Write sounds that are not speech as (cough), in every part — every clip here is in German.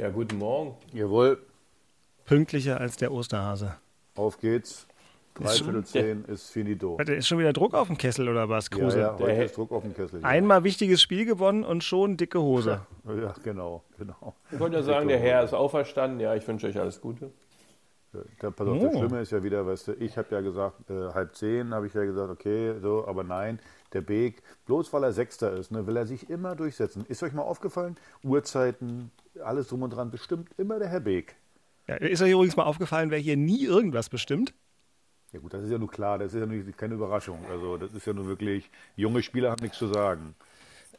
Ja, guten Morgen. Jawohl, Pünktlicher als der Osterhase. auf geht's. Dreiviertel zehn ist finito. Warte, ist schon wieder Druck auf dem Kessel oder was, Ja, Kruse? ja, heute Der- ist Druck auf dem Kessel. hier. Einmal wichtiges Spiel gewonnen und schon dicke Hose. (laughs) Ja, genau, genau. Ich wollte ja sagen, der Herr ist auferstanden. Ja, ich wünsche euch alles Gute. Der, pass auf, Oh. das Schlimme ist ja wieder, weißt du, ich habe ja gesagt, äh, halb zehn habe ich ja gesagt, okay, so, aber nein, der Beek, bloß weil er Sechster ist, ne, will er sich immer durchsetzen. Ist euch mal aufgefallen? Uhrzeiten, alles drum und dran, bestimmt immer der Herr Beek. Ja, ist euch übrigens mal aufgefallen, wer hier nie irgendwas bestimmt? Ja gut, das ist ja nur klar, das ist ja nur keine Überraschung. Also das ist ja nur wirklich, junge Spieler haben nichts zu sagen.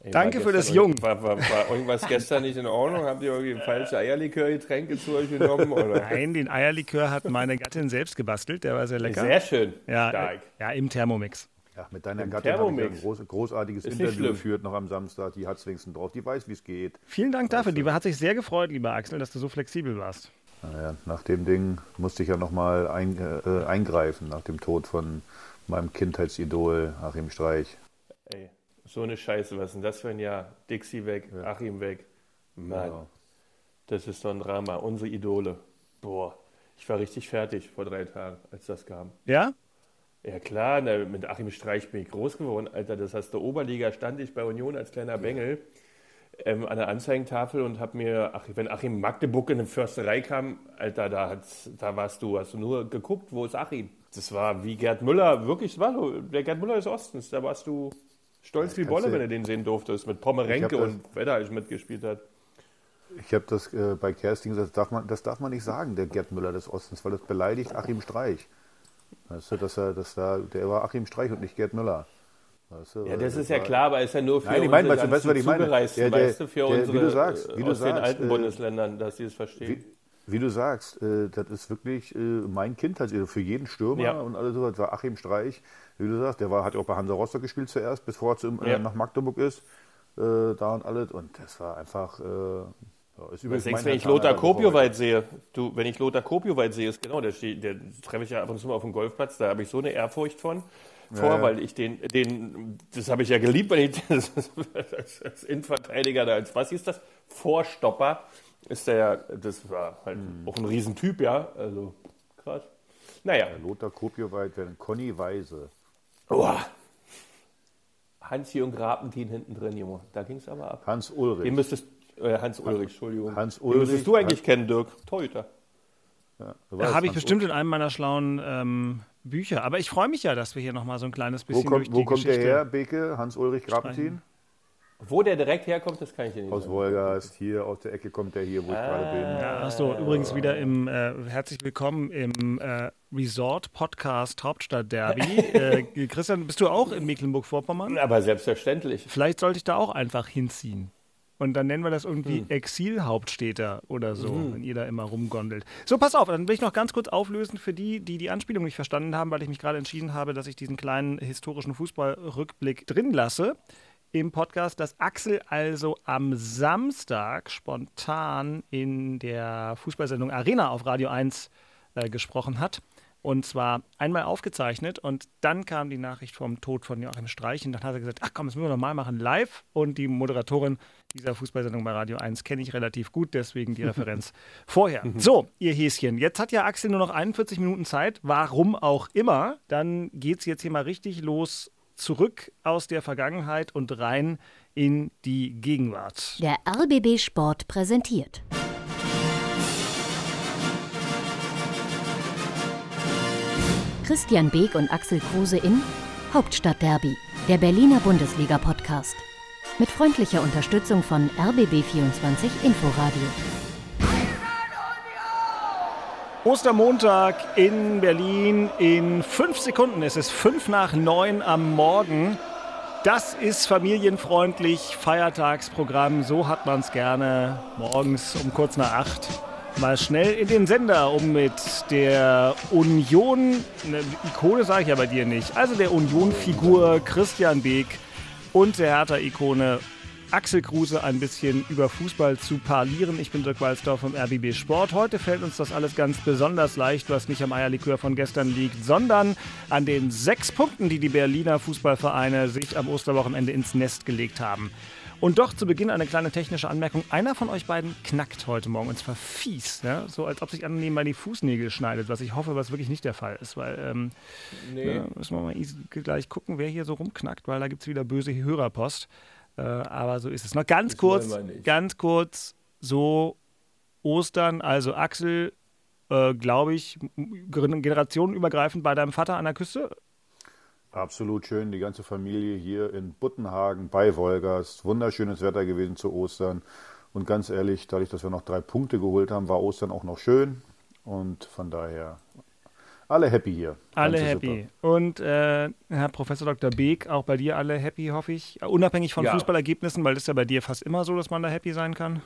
Ey, Danke für das Jung. War, war, war irgendwas gestern nicht in Ordnung? Habt ihr irgendwie falsche Eierlikörgetränke zu euch genommen? Oder? Nein, den Eierlikör hat meine Gattin selbst gebastelt. Der war sehr lecker. Sehr schön. ja, Stark. ja, im Thermomix. Ja, mit deiner Im Gattin habe ich ja ein groß, großartiges Ist Interview geführt noch am Samstag. Die hat es wenigstens drauf. Die weiß, wie es geht. Vielen Dank dafür. Die hat sich sehr gefreut, lieber Axel, dass du so flexibel warst. Naja, nach dem Ding musste ich ja nochmal ein, äh, eingreifen, nach dem Tod von meinem Kindheitsidol Achim Streich. Ey, so eine Scheiße. Was ist denn das für ein Jahr? Dixie weg, Achim weg. Mann, Ja. das ist doch ein Drama. Unsere Idole. Boah, ich war richtig fertig vor drei Tagen, als das kam. Ja? Ja klar, na, mit Achim Streich bin ich groß geworden, Alter. Das heißt, der Oberliga stand ich bei Union als kleiner Bengel ähm, an der Anzeigentafel und habe mir, ach, wenn Achim Magdeburg in eine Försterei kam, Alter, da, da warst du, hast du nur geguckt, wo ist Achim? Das war wie Gerd Müller, wirklich, war so, der Gerd Müller des Ostens, da warst du stolz wie kannst Bolle, wenn du den sehen durftest, mit Pommerenke das- und da alles mitgespielt hat. Ich habe das äh, bei Kerstin gesagt, das darf, man, das darf man nicht sagen, der Gerd Müller des Ostens, weil das beleidigt Achim Streich. Weißt du, dass er, dass da, der war Achim Streich und nicht Gerd Müller. Weißt du, Ja, das ist ja klar, aber ist ja nur für Nein, ich meine, unsere weißt weißt du, was ich ganzen meine? Zugereisten, Der- der- weißt du, für der- wie unsere du sagst, wie du aus den sagst, alten äh, Bundesländern, dass sie es verstehen. Wie, wie du sagst, äh, das ist wirklich äh, mein Kindheit, also für jeden Stürmer Ja. und alles sowas, war Achim Streich, wie du sagst, der war, hat ja auch bei Hansa Rostock gespielt zuerst, bevor er zu, äh, Ja. nach Magdeburg ist, äh, da und alles. Und das war einfach, ja, ist übrigens denkst wenn ich Lothar der Kopioweit sehe? Du, wenn ich Lothar Kopioweit sehe, ist genau, der, der treffe ich ja ab und zu mal auf dem Golfplatz, da habe ich so eine Ehrfurcht von vor, Ja, ja. weil ich den, den, das habe ich ja geliebt, wenn ich (laughs) das, als, als Innenverteidiger, da als, was hieß das? Vorstopper ist der, ja- das war halt Mhm. auch ein Riesentyp, ja, also krass. Naja, heute. Lothar Kopioweit, werden Conny Weise. oh. Hans-Jürgen Grapentin hinten drin, Junge, da ging es aber ab. Hans Ulrich. Den müsstest, äh, Hans Ulrich, Entschuldigung. Hans Den müsstest Ulrich, du eigentlich kennen, Dirk. Torhüter. Ja, Da habe ich Hans bestimmt in einem meiner schlauen ähm, Bücher. Aber ich freue mich ja, dass wir hier nochmal so ein kleines Wo bisschen kommt, durch wo die kommt der Geschichte her, Beke? Hans-Ulrich Grapentin? Wo der direkt herkommt, das kann ich dir nicht Aus sagen. Wolgast, hier aus der Ecke kommt der hier, wo ich gerade bin. Ja, Achso, übrigens wieder im, äh, herzlich willkommen im äh, Resort-Podcast Hauptstadt Derby. (laughs) äh, Christian, bist du auch in Mecklenburg-Vorpommern? Aber selbstverständlich. Vielleicht sollte ich da auch einfach hinziehen. Und dann nennen wir das Hm. irgendwie Exil-Hauptstädter oder so, wenn ihr da immer rumgondelt. So, pass auf, dann will ich noch ganz kurz auflösen für die, die die Anspielung nicht verstanden haben, weil ich mich gerade entschieden habe, dass ich diesen kleinen historischen Fußballrückblick drin lasse im Podcast, dass Axel also am Samstag spontan in der Fußballsendung Arena auf Radio 1 äh, gesprochen hat. Und zwar einmal aufgezeichnet und dann kam die Nachricht vom Tod von Joachim Streich und dann hat er gesagt, ach komm, das müssen wir nochmal machen, live. Und die Moderatorin dieser Fußballsendung bei Radio 1 kenne ich relativ gut, deswegen die (laughs) Referenz vorher. So, ihr Häschen, jetzt hat ja Axel nur noch 41 Minuten Zeit, warum auch immer. Dann geht es jetzt hier mal richtig los, zurück aus der Vergangenheit und rein in die Gegenwart. Der RBB Sport präsentiert. Christian Beek und Axel Kruse in Hauptstadtderby, der Berliner Bundesliga-Podcast. Mit freundlicher Unterstützung von RBB24 Inforadio. Ostermontag in Berlin in fünf Sekunden. Es ist fünf nach neun am Morgen. Das ist familienfreundlich, Feiertagsprogramm, so hat man es gerne. Morgens um kurz nach acht mal schnell in den Sender, um mit der Union, ne, Ikone sage ich ja bei dir nicht, also der Union-Figur Christian Beek und der Hertha-Ikone Axel Kruse ein bisschen über Fußball zu parlieren. Ich bin Dirk Walzdorf vom RBB Sport. Heute fällt uns das alles ganz besonders leicht, was nicht am Eierlikör von gestern liegt, sondern an den sechs Punkten, die die Berliner Fußballvereine sich am Osterwochenende ins Nest gelegt haben. Und doch zu Beginn eine kleine technische Anmerkung. Einer von euch beiden knackt heute Morgen und zwar fies. Ja? So als ob sich annehmen mal die Fußnägel schneidet, was ich hoffe, was wirklich nicht der Fall ist. Weil ähm, nee. äh, müssen wir mal gleich gucken, wer hier so rumknackt, weil da gibt es wieder böse Hörerpost. Äh, aber so ist es. Noch ganz das kurz, ganz kurz, so Ostern, also Axel, äh, glaube ich, generationenübergreifend bei deinem Vater an der Küste. Absolut schön, die ganze Familie hier in Buttenhagen bei Wolgast. Wunderschönes Wetter gewesen zu Ostern. Und ganz ehrlich, dadurch, dass wir noch drei Punkte geholt haben, war Ostern auch noch schön. Und von daher alle happy hier. Alle Ganze happy. Super. Und äh, Herr Professor Dr. Beek, auch bei dir alle happy, hoffe ich. Unabhängig von ja. Fußballergebnissen, weil das ist ja bei dir fast immer so, dass man da happy sein kann.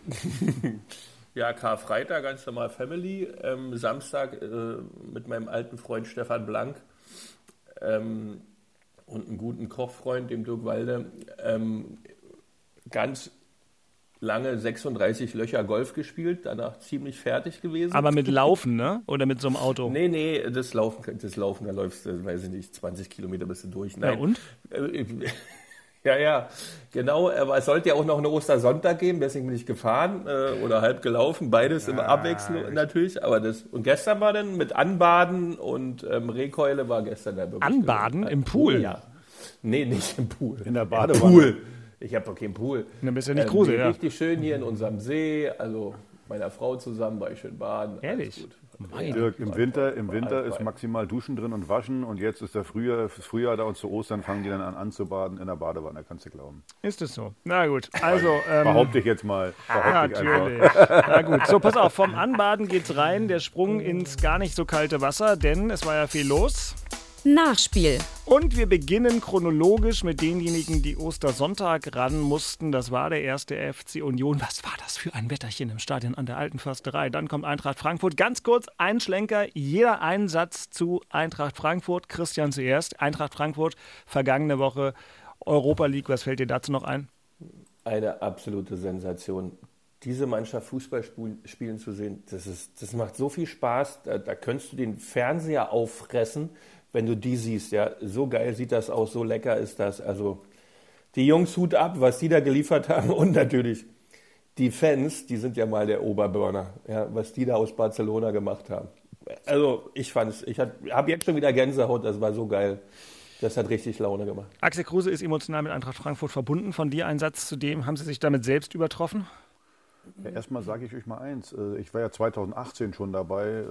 (laughs) ja, Karfreitag ganz normal Family. Ähm, Samstag äh, mit meinem alten Freund Stefan Blank. Ähm, und einen guten Kochfreund, dem Dirk Walde, ähm, ganz lange 36 Löcher Golf gespielt, danach ziemlich fertig gewesen. Aber mit Laufen, ne? Oder mit so einem Auto? Nee, nee, das Laufen, das Laufen da läufst du, weiß ich nicht, 20 Kilometer bist du durch. Nein. Ja, und? Äh, ja, ja, genau. Aber es sollte ja auch noch einen Ostersonntag geben, deswegen bin ich gefahren äh, oder halb gelaufen, beides im Abwechslung natürlich. Aber das und gestern war dann mit Anbaden und ähm, Rehkeule war gestern der wirklich. Anbaden im Pool? Ja. Nee, nicht im Pool. In der Badewanne. Pool. Ich habe doch keinen Pool. Dann bist du ja nicht ähm, Kruse, ja. Richtig schön hier in unserem See, also meiner Frau zusammen war ich schön baden. Ehrlich? Dirk, im Winter, im Winter ist maximal Duschen drin und waschen und jetzt ist der Frühjahr, das Frühjahr da und zu Ostern fangen die dann an anzubaden in der Badewanne, kannst du glauben. Ist es so? Na gut, also... Ähm, Behaupte ich jetzt mal. Natürlich. Na gut, so pass auf, vom Anbaden geht's rein, der Sprung ins gar nicht so kalte Wasser, denn es war ja viel los. Nachspiel. Und wir beginnen chronologisch mit denjenigen, die Ostersonntag ran mussten. Das war der erste FC Union. Was war das für ein Wetterchen im Stadion an der Alten Försterei? Dann kommt Eintracht Frankfurt. Ganz kurz, ein Schlenker, jeder Einsatz zu Eintracht Frankfurt. Christian zuerst. Eintracht Frankfurt, vergangene Woche Europa League. Was fällt dir dazu noch ein? Eine absolute Sensation diese Mannschaft Fußball spielen zu sehen, das, ist, das macht so viel Spaß. Da, da könntest du den Fernseher auffressen wenn du die siehst, ja, so geil sieht das aus, so lecker ist das. Also die Jungs Hut ab, was die da geliefert (laughs) haben und natürlich die Fans, die sind ja mal der Oberburner, ja, was die da aus Barcelona gemacht haben. Also ich fand's, ich habe jetzt schon wieder Gänsehaut, das war so geil. Das hat richtig Laune gemacht. Axel Kruse ist emotional mit Eintracht Frankfurt verbunden. Von dir ein Satz zu dem, haben Sie sich damit selbst übertroffen? Ja, erstmal sage ich euch mal eins. Äh, ich war ja 2018 schon dabei, äh,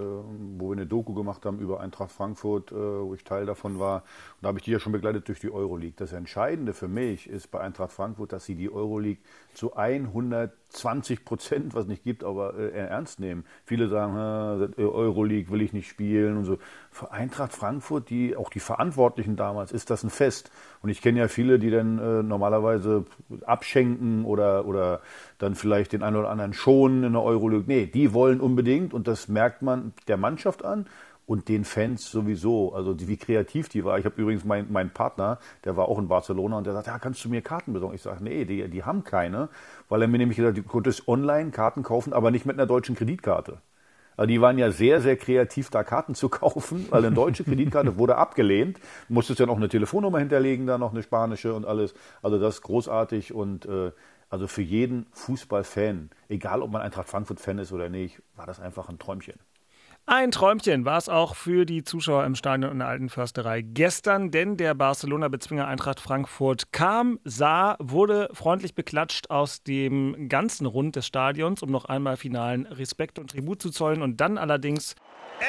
wo wir eine Doku gemacht haben über Eintracht Frankfurt, äh, wo ich Teil davon war. Und da habe ich die ja schon begleitet durch die Euroleague. Das Entscheidende für mich ist bei Eintracht Frankfurt, dass sie die Euroleague zu 120 Prozent, was nicht gibt, aber ernst nehmen. Viele sagen, Euroleague will ich nicht spielen und so. Für Eintracht Frankfurt, die auch die Verantwortlichen damals, ist das ein Fest. Und ich kenne ja viele, die dann normalerweise abschenken oder, oder dann vielleicht den einen oder anderen schonen in der Euroleague. Nee, die wollen unbedingt und das merkt man der Mannschaft an und den Fans sowieso. Also wie kreativ die war. Ich habe übrigens meinen mein Partner, der war auch in Barcelona und der sagt, ja, kannst du mir Karten besorgen? Ich sage, nee, die, die haben keine, weil er mir nämlich gesagt hat, du konntest online Karten kaufen, aber nicht mit einer deutschen Kreditkarte. Also die waren ja sehr, sehr kreativ, da Karten zu (laughs) kaufen, weil eine deutsche Kreditkarte wurde abgelehnt. Musstest ja noch eine Telefonnummer hinterlegen, da noch eine spanische und alles. Also das ist großartig und äh, also für jeden Fußballfan, egal ob man Eintracht Frankfurt-Fan ist oder nicht, war das einfach ein Träumchen. Ein Träumchen war es auch für die Zuschauer im Stadion in der Alten Försterei gestern, denn der Barcelona-Bezwinger Eintracht Frankfurt kam, sah, wurde freundlich beklatscht aus dem ganzen Rund des Stadions, um noch einmal finalen Respekt und Tribut zu zollen und dann allerdings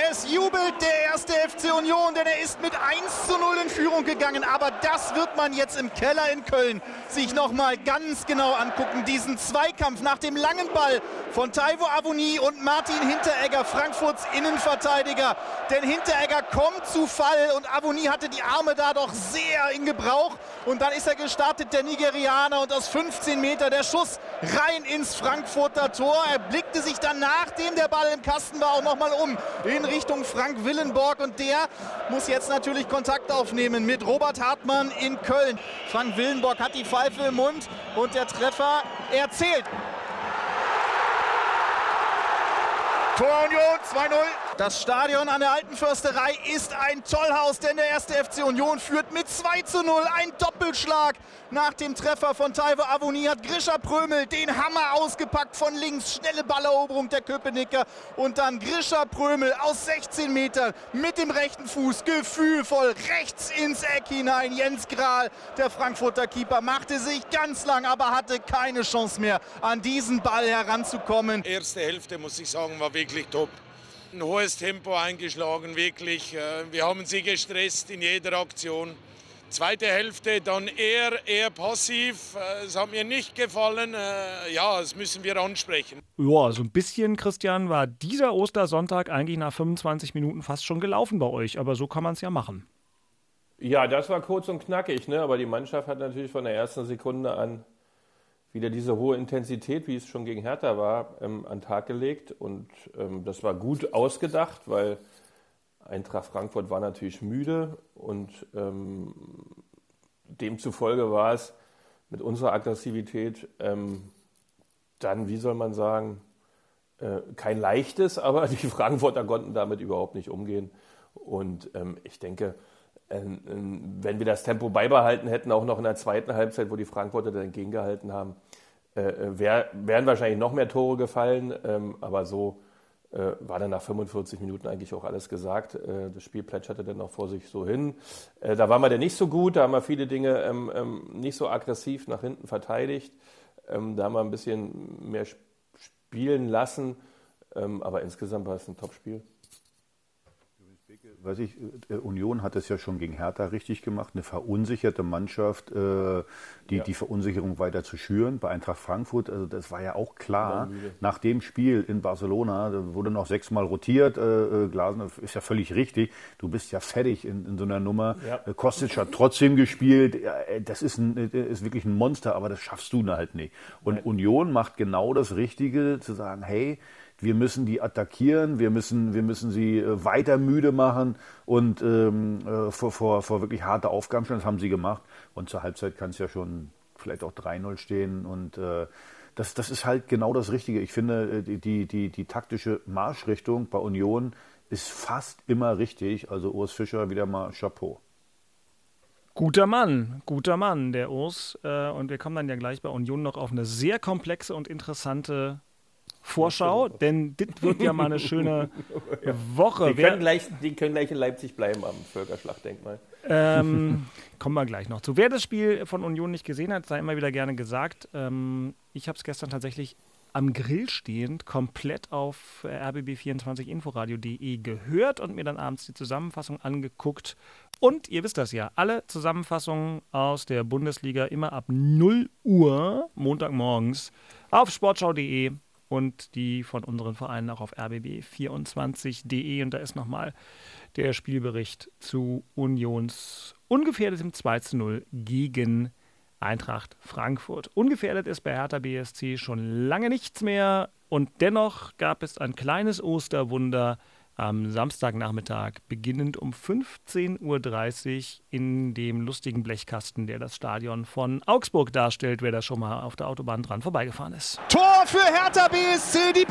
es jubelt der erste FC Union, denn er ist mit 1 zu 0 in Führung gegangen. Aber das wird man jetzt im Keller in Köln sich nochmal ganz genau angucken. Diesen Zweikampf nach dem langen Ball von Taivo Avoni und Martin Hinteregger, Frankfurts Innenverteidiger. Denn Hinteregger kommt zu Fall und Avoni hatte die Arme da doch sehr in Gebrauch. Und dann ist er gestartet, der Nigerianer. Und aus 15 Meter der Schuss rein ins Frankfurter Tor. Er blickte sich dann, nachdem der Ball im Kasten war, auch nochmal um in Richtung Frank Willenborg und der muss jetzt natürlich Kontakt aufnehmen mit Robert Hartmann in Köln. Frank Willenborg hat die Pfeife im Mund und der Treffer erzählt. Tor Union 2-0. Das Stadion an der Alten Försterei ist ein Tollhaus, denn der erste FC Union führt mit 2 zu 0. Ein Doppelschlag. Nach dem Treffer von Taiwo Avoni hat Grisha Prömel den Hammer ausgepackt von links. Schnelle Balleroberung der Köpenicker. Und dann Grisha Prömel aus 16 Metern mit dem rechten Fuß gefühlvoll rechts ins Eck hinein. Jens Grahl, der Frankfurter Keeper, machte sich ganz lang, aber hatte keine Chance mehr, an diesen Ball heranzukommen. Erste Hälfte, muss ich sagen, war wirklich top ein hohes Tempo eingeschlagen, wirklich. Äh, wir haben sie gestresst in jeder Aktion. Zweite Hälfte dann eher, eher passiv. Äh, es hat mir nicht gefallen. Äh, ja, das müssen wir ansprechen. Ja, so ein bisschen, Christian, war dieser Ostersonntag eigentlich nach 25 Minuten fast schon gelaufen bei euch. Aber so kann man es ja machen. Ja, das war kurz und knackig, ne? aber die Mannschaft hat natürlich von der ersten Sekunde an wieder diese hohe Intensität, wie es schon gegen Hertha war, ähm, an den Tag gelegt. Und ähm, das war gut ausgedacht, weil Eintracht Frankfurt war natürlich müde und ähm, demzufolge war es mit unserer Aggressivität ähm, dann, wie soll man sagen, äh, kein leichtes, (laughs) aber die Frankfurter konnten damit überhaupt nicht umgehen. Und ähm, ich denke, ähm, ähm, wenn wir das Tempo beibehalten hätten, auch noch in der zweiten Halbzeit, wo die Frankfurter dann gegengehalten haben, äh, äh, wär, wären wahrscheinlich noch mehr Tore gefallen. Ähm, aber so äh, war dann nach 45 Minuten eigentlich auch alles gesagt. das Spiel plätscherte dann auch vor sich so hin. da waren wir dann nicht so gut, da haben wir viele Dinge nicht so aggressiv nach hinten verteidigt. da haben wir ein bisschen mehr spielen lassen. aber insgesamt war es ein Top-Spiel weiß ich, äh, Union hat es ja schon gegen Hertha richtig gemacht, eine verunsicherte Mannschaft, äh, die, ja. die Verunsicherung weiter zu schüren. Bei Eintracht Frankfurt, also das war ja auch klar, nach dem Spiel in Barcelona, da wurde noch sechsmal rotiert, äh, Glasen ist ja völlig richtig, du bist ja fertig in, in so einer Nummer. Ja. Kostic hat trotzdem gespielt, das ist, ein, ist wirklich ein Monster, aber das schaffst du halt nicht. Und Nein. Union macht genau das Richtige, zu sagen, hey, wir müssen die attackieren, wir müssen, wir müssen sie äh, weiter müde machen und ähm, äh, vor, vor, vor wirklich harte Aufgaben stellen. Das haben sie gemacht. Und zur Halbzeit kann es ja schon vielleicht auch 3-0 stehen. Und äh, das, das ist halt genau das Richtige. Ich finde, äh, die, die, die taktische Marschrichtung bei Union ist fast immer richtig. Also Urs Fischer wieder mal Chapeau. Guter Mann, guter Mann, der Urs. Und wir kommen dann ja gleich bei Union noch auf eine sehr komplexe und interessante Vorschau, denn das wird ja mal eine schöne (laughs) Woche. Die können, gleich, die können gleich in Leipzig bleiben am Völkerschlachtdenkmal. Ähm, (laughs) kommen wir gleich noch zu. Wer das Spiel von Union nicht gesehen hat, sei immer wieder gerne gesagt. Ähm, ich habe es gestern tatsächlich am Grill stehend komplett auf rbb24inforadio.de gehört und mir dann abends die Zusammenfassung angeguckt. Und ihr wisst das ja, alle Zusammenfassungen aus der Bundesliga immer ab 0 Uhr Montagmorgens auf sportschau.de und die von unseren Vereinen auch auf rbb24.de. Und da ist nochmal der Spielbericht zu Unions ungefährdetem 2 zu 0 gegen Eintracht Frankfurt. Ungefährdet ist bei Hertha BSC schon lange nichts mehr. Und dennoch gab es ein kleines Osterwunder am Samstagnachmittag, beginnend um 15.30 Uhr in dem lustigen Blechkasten, der das Stadion von Augsburg darstellt, wer da schon mal auf der Autobahn dran vorbeigefahren ist. Tor für Hertha BSC. Die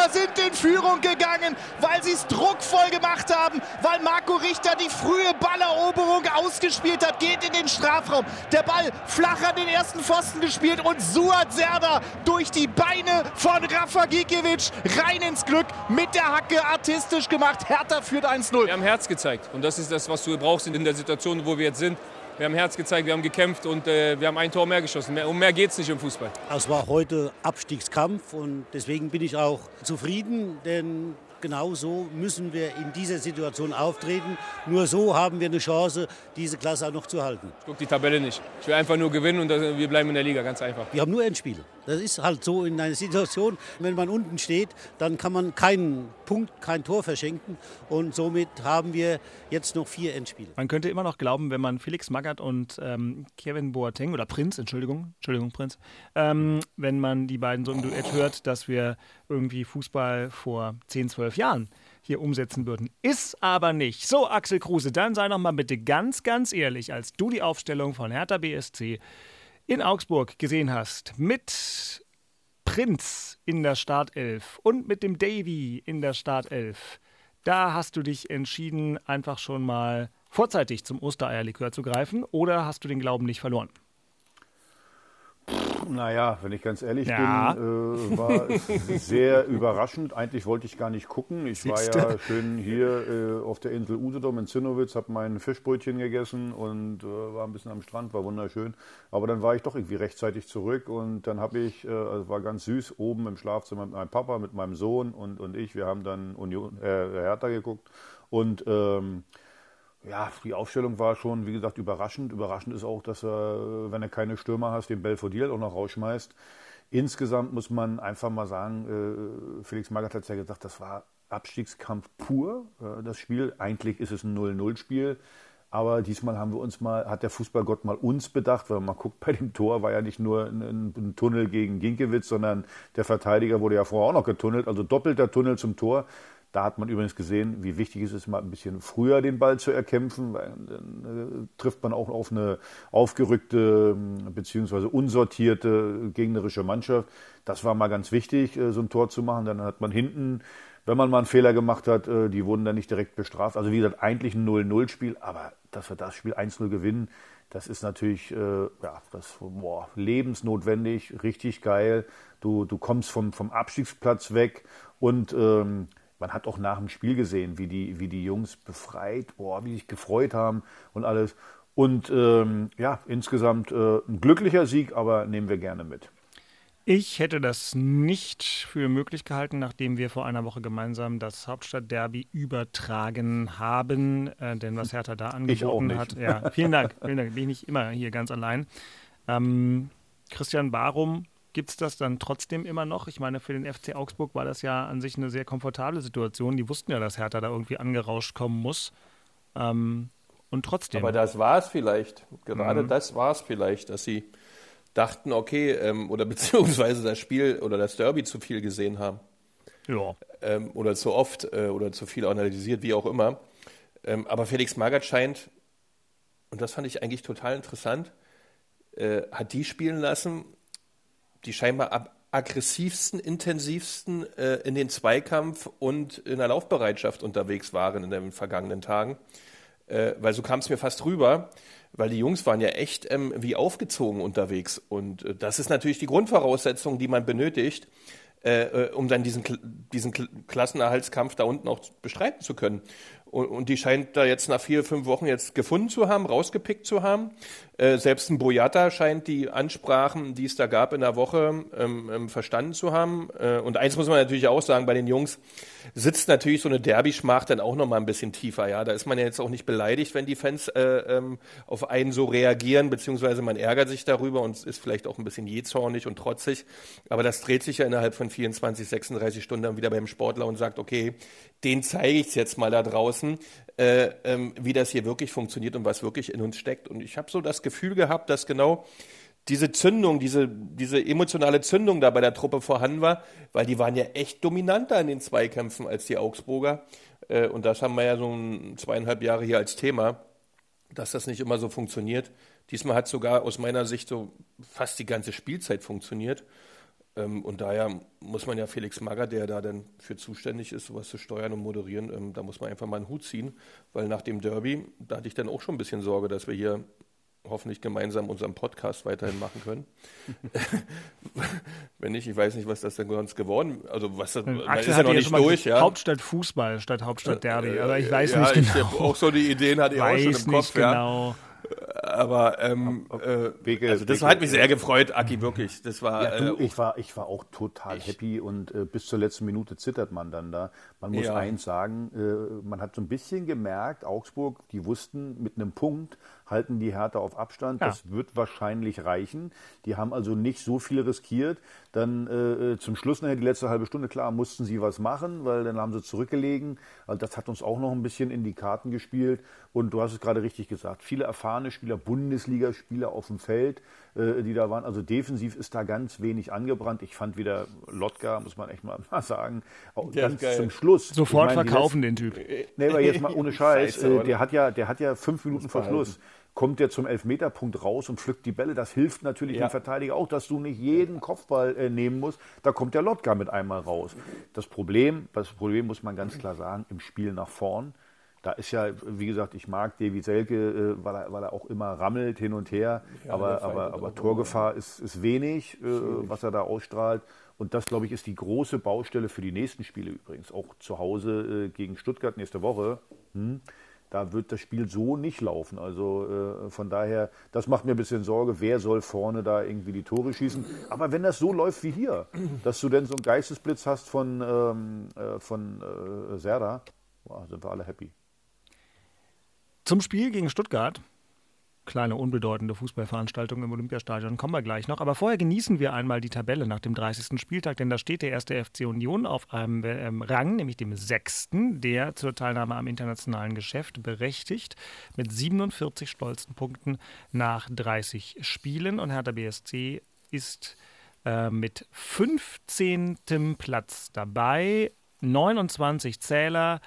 Berliner sind in Führung gegangen, weil sie es druckvoll gemacht haben, weil Marco Richter die frühe Balleroberung ausgespielt hat, geht in den Strafraum. Der Ball flach an den ersten Pfosten gespielt und Suat Serda durch die Beine von Rafa Gikiewicz rein ins Glück mit der Hacke artistisch gemacht. Hertha führt 1-0. Wir haben Herz gezeigt. Und das ist das, was du brauchst in der Situation, wo wir jetzt sind. Wir haben Herz gezeigt, wir haben gekämpft und äh, wir haben ein Tor mehr geschossen. um mehr geht es nicht im Fußball. Es war heute Abstiegskampf und deswegen bin ich auch zufrieden, denn genau so müssen wir in dieser Situation auftreten. Nur so haben wir eine Chance, diese Klasse auch noch zu halten. Ich gucke die Tabelle nicht. Ich will einfach nur gewinnen und wir bleiben in der Liga, ganz einfach. Wir haben nur Endspiele. Das ist halt so in einer Situation, wenn man unten steht, dann kann man keinen Punkt, kein Tor verschenken. Und somit haben wir jetzt noch vier Endspiele. Man könnte immer noch glauben, wenn man Felix Magath und ähm, Kevin Boateng oder Prinz, Entschuldigung, Entschuldigung, Prinz, ähm, wenn man die beiden so im Duett hört, dass wir irgendwie Fußball vor 10, 12 Jahren hier umsetzen würden. Ist aber nicht. So, Axel Kruse, dann sei noch mal bitte ganz, ganz ehrlich, als du die Aufstellung von Hertha BSC in Augsburg gesehen hast, mit Prinz in der Startelf und mit dem Davy in der Startelf, Da hast du dich entschieden, einfach schon mal vorzeitig zum Ostereierlikör zu greifen oder hast du den Glauben nicht verloren? Naja, wenn ich ganz ehrlich Ja. bin, äh, war es sehr (laughs) überraschend. Eigentlich wollte ich gar nicht gucken. Ich Siehste. war ja schön hier äh, auf der Insel Usedom in Zinnowitz, habe mein Fischbrötchen gegessen und äh, war ein bisschen am Strand, war wunderschön. Aber dann war ich doch irgendwie rechtzeitig zurück und dann habe ich, äh, also war ganz süß, oben im Schlafzimmer mit meinem Papa, mit meinem Sohn und, und ich, wir haben dann Union, äh, Hertha geguckt und ähm, ja, die Aufstellung war schon, wie gesagt, überraschend. Überraschend ist auch, dass er, wenn er keine Stürmer hast, den Belfodil auch noch rausschmeißt. Insgesamt muss man einfach mal sagen, äh, Felix Magath hat ja gesagt, das war Abstiegskampf pur. Äh, das Spiel, eigentlich ist es ein 0-0-Spiel. Aber diesmal haben wir uns mal, hat der Fußballgott mal uns bedacht, weil man guckt, bei dem Tor war ja nicht nur ein, ein Tunnel gegen Ginkiewicz, sondern der Verteidiger wurde ja vorher auch noch getunnelt, also doppelter Tunnel zum Tor. Da hat man übrigens gesehen, wie wichtig es ist, mal ein bisschen früher den Ball zu erkämpfen, weil dann äh, trifft man auch auf eine aufgerückte bzw. unsortierte gegnerische Mannschaft. Das war mal ganz wichtig, äh, so ein Tor zu machen. Dann hat man hinten, wenn man mal einen Fehler gemacht hat, äh, die wurden dann nicht direkt bestraft. Also wie gesagt, eigentlich ein 0-0-Spiel, aber dass wir das Spiel 1-0 gewinnen, das ist natürlich ja, das, boah, lebensnotwendig, richtig geil. Du, du kommst vom, vom Abstiegsplatz weg und ähm, man hat auch nach dem Spiel gesehen, wie die, wie die Jungs befreit, boah, wie sich gefreut haben und alles. Und ähm, ja, insgesamt äh, ein glücklicher Sieg, aber nehmen wir gerne mit. Ich hätte das nicht für möglich gehalten, nachdem wir vor einer Woche gemeinsam das Hauptstadtderby übertragen haben. Äh, denn was Hertha da angeboten hat. Ja, vielen Dank. Vielen Dank. Bin ich nicht immer hier ganz allein. Ähm, Christian, warum gibt es das dann trotzdem immer noch? Ich meine, für den FC Augsburg war das ja an sich eine sehr komfortable Situation. Die wussten ja, dass Hertha da irgendwie angerauscht kommen muss. Ähm, und trotzdem. Aber das war es vielleicht. Gerade Mhm. das war es vielleicht, dass sie dachten, okay, ähm, oder (laughs) beziehungsweise das Spiel oder das Derby zu viel gesehen haben. ja. ähm, oder zu oft äh, oder zu viel analysiert, wie auch immer. Ähm, aber Felix Magath scheint, und das fand ich eigentlich total interessant, äh, hat die spielen lassen, die scheinbar aggressivsten, intensivsten äh, in den Zweikampf und in der Laufbereitschaft unterwegs waren in den vergangenen Tagen. Äh, weil so kam es mir fast rüber, weil die Jungs waren ja echt ähm, wie aufgezogen unterwegs. Und äh, das ist natürlich die Grundvoraussetzung, die man benötigt, äh, äh, um dann diesen, diesen Kl- Klassenerhaltskampf da unten auch bestreiten zu können. Und, und die scheint da jetzt nach vier, fünf Wochen jetzt gefunden zu haben, rausgepickt zu haben. Äh, selbst ein Boyata scheint die Ansprachen, die es da gab in der Woche, ähm, ähm, verstanden zu haben. Äh, und eins muss man natürlich auch sagen, bei den Jungs sitzt natürlich so eine Derby-Schmach dann auch noch mal ein bisschen tiefer. Ja, da ist man ja jetzt auch nicht beleidigt, wenn die Fans äh, ähm, auf einen so reagieren, beziehungsweise man ärgert sich darüber und ist vielleicht auch ein bisschen jähzornig und trotzig. Aber das dreht sich ja innerhalb von 24, 36 Stunden wieder beim Sportler und sagt, okay, den zeige ich jetzt mal da draußen, äh, ähm, wie das hier wirklich funktioniert und was wirklich in uns steckt. Und ich habe so das Gefühl gehabt, dass genau diese Zündung, diese, diese emotionale Zündung da bei der Truppe vorhanden war, weil die waren ja echt dominanter in den Zweikämpfen als die Augsburger. Äh, und das haben wir ja so ein, zweieinhalb Jahre hier als Thema, dass das nicht immer so funktioniert. Diesmal hat sogar aus meiner Sicht so fast die ganze Spielzeit funktioniert. Ähm, und daher muss man ja Felix Magger, der da dann für zuständig ist, sowas zu steuern und moderieren, ähm, da muss man einfach mal einen Hut ziehen, weil nach dem Derby, da hatte ich dann auch schon ein bisschen Sorge, dass wir hier hoffentlich gemeinsam unseren Podcast weiterhin machen können. (laughs) Wenn nicht, ich weiß nicht, was das denn sonst geworden Also was das, ist Axel ja hatte noch ja nicht durch, ja. Hauptstadt Fußball statt Hauptstadt Derby. Aber ich weiß ja, nicht Ich genau. hab auch so die Ideen hatte ich auch schon im Kopf, ja. Aber ähm, äh, Wege- also das Wege- hat mich sehr gefreut, Aki, wirklich. Das war Ja, du, äh, ich, war, ich war auch total happy und äh, bis zur letzten Minute zittert man dann da. Man muss Ja. eins sagen, äh, man hat so ein bisschen gemerkt, Augsburg, die wussten, mit einem Punkt halten die Hertha auf Abstand. Ja. Das wird wahrscheinlich reichen. Die haben also nicht so viel riskiert. Dann äh, zum Schluss nachher die letzte halbe Stunde, klar, mussten sie was machen, weil dann haben sie zurückgelegen. Also das hat uns auch noch ein bisschen in die Karten gespielt. Und du hast es gerade richtig gesagt, viele erfahrene Spieler, Bundesligaspieler auf dem Feld, äh, die da waren. Also defensiv ist da ganz wenig angebrannt. Ich fand wieder Lotka, muss man echt mal, (laughs) mal sagen, auch ganz geil. zum Schluss. Sofort meine, verkaufen den Typ. Nee, aber jetzt mal (laughs) ohne Scheiß. Scheiße, äh, der, hat ja, der hat ja fünf Minuten vor Schluss kommt der zum Elfmeterpunkt raus und pflückt die Bälle. Das hilft natürlich Ja. dem Verteidiger auch, dass du nicht jeden Kopfball äh, nehmen musst. Da kommt der Lotka mit einmal raus. Das Problem, das Problem muss man ganz klar sagen, im Spiel nach vorn. Da ist ja, wie gesagt, ich mag Davy Selke, äh, weil, er, weil er auch immer rammelt hin und her. der aber aber, aber Torgefahr ist, ist wenig, äh, was er da ausstrahlt. Und das, glaube ich, ist die große Baustelle für die nächsten Spiele übrigens. Auch zu Hause äh, gegen Stuttgart nächste Woche. Hm, da wird das Spiel so nicht laufen. Also äh, von daher, das macht mir ein bisschen Sorge, wer soll vorne da irgendwie die Tore schießen. Aber wenn das so läuft wie hier, dass du denn so einen Geistesblitz hast von, ähm, äh, von äh, Serda, boah, sind wir alle happy. Zum Spiel gegen Stuttgart. Kleine, unbedeutende Fußballveranstaltung im Olympiastadion kommen wir gleich noch. Aber vorher genießen wir einmal die Tabelle nach dem 30. Spieltag, denn da steht der erste FC Union auf einem ähm, Rang, nämlich dem sechsten, der zur Teilnahme am internationalen Geschäft berechtigt, mit 47 stolzen Punkten nach 30 Spielen. Und Hertha BSC ist äh, mit 15. Platz dabei, 29 Zähler.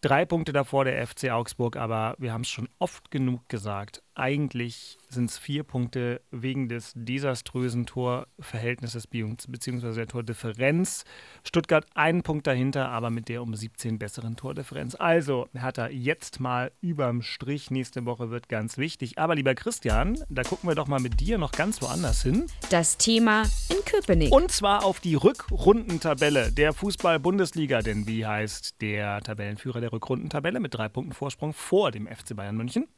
Drei Punkte davor der FC Augsburg, aber wir haben es schon oft genug gesagt. Eigentlich sind es vier Punkte wegen des desaströsen Torverhältnisses bzw. der Tordifferenz. Stuttgart einen Punkt dahinter, aber mit der um 17 besseren Tordifferenz. Also hat er jetzt mal überm Strich. Nächste Woche wird ganz wichtig. Aber lieber Christian, da gucken wir doch mal mit dir noch ganz woanders hin. Das Thema in Köpenick. Und zwar auf die Rückrundentabelle der Fußball-Bundesliga. Denn wie heißt der Tabellenführer der Rückrundentabelle mit drei Punkten Vorsprung vor dem FC Bayern München?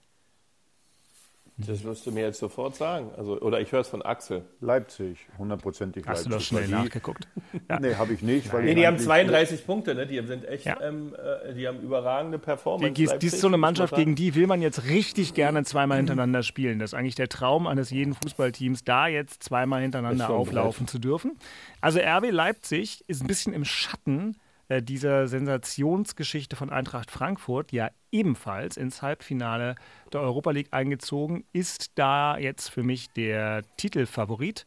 Das wirst du mir jetzt sofort sagen. Also, oder ich höre es von Axel. Leipzig, hundertprozentig Hast du Leipzig. das schnell die- nachgeguckt? Ja. Nee, habe ich nicht. Weil Nee, die haben eigentlich- 32 Punkte, ne? Die sind echt, Ja. ähm, äh, die haben überragende Performance. Die, die, die ist so eine Leipzig, Mannschaft, gegen die will man jetzt richtig gerne zweimal hintereinander spielen. Das ist eigentlich der Traum eines jeden Fußballteams, da jetzt zweimal hintereinander auflaufen zu dürfen. Also RB Leipzig ist ein bisschen im Schatten äh, dieser Sensationsgeschichte von Eintracht Frankfurt, ja ebenfalls ins Halbfinale der Europa League eingezogen, ist da jetzt für mich der Titelfavorit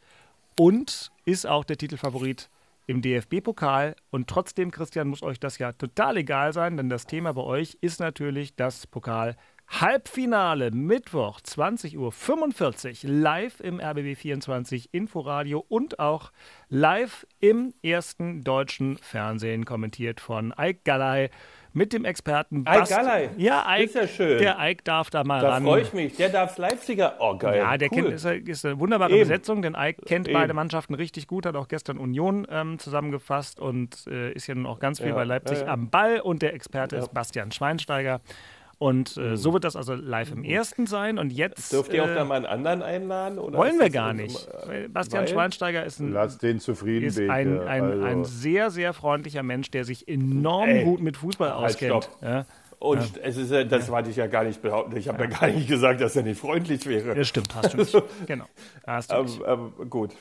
und ist auch der Titelfavorit im DFB-Pokal. Und trotzdem, Christian, muss euch das ja total egal sein, denn das Thema bei euch ist natürlich das Pokal. Halbfinale Mittwoch 20.45 Uhr live im RBB 24 Inforadio und auch live im ersten deutschen Fernsehen kommentiert von Ike Galley mit dem Experten Bast- Galley? Ja, Ike, Ist ja schön. der Ike darf da mal Da ran. freue ich mich. Der darf Leipziger. Oh, geil. Ja, der cool. kennt, ist, ist eine wunderbare Eben. Besetzung, denn Ike kennt Eben. beide Mannschaften richtig gut, hat auch gestern Union ähm, zusammengefasst und äh, ist ja nun auch ganz viel Ja, bei Leipzig ja, ja. am Ball und der Experte ist Bastian Schweinsteiger. Und äh, so wird das also live im ersten sein. Und jetzt Dürft ihr auch äh, da mal einen anderen einläden? Oder wollen wir gar nicht. äh, Weil Bastian weil? Schweinsteiger ist ein, Lass den zufrieden, ist ein, ein, also. ein sehr, sehr freundlicher Mensch, der sich enorm Ey, gut mit Fußball halt, auskennt. stopp. Ja, Und es ist, ja- das wollte ich ja gar nicht behaupten. Ich habe ja. gar nicht gesagt, dass er nicht freundlich wäre. das stimmt, hast du nicht. Genau. Hast du nicht. Aber, aber gut.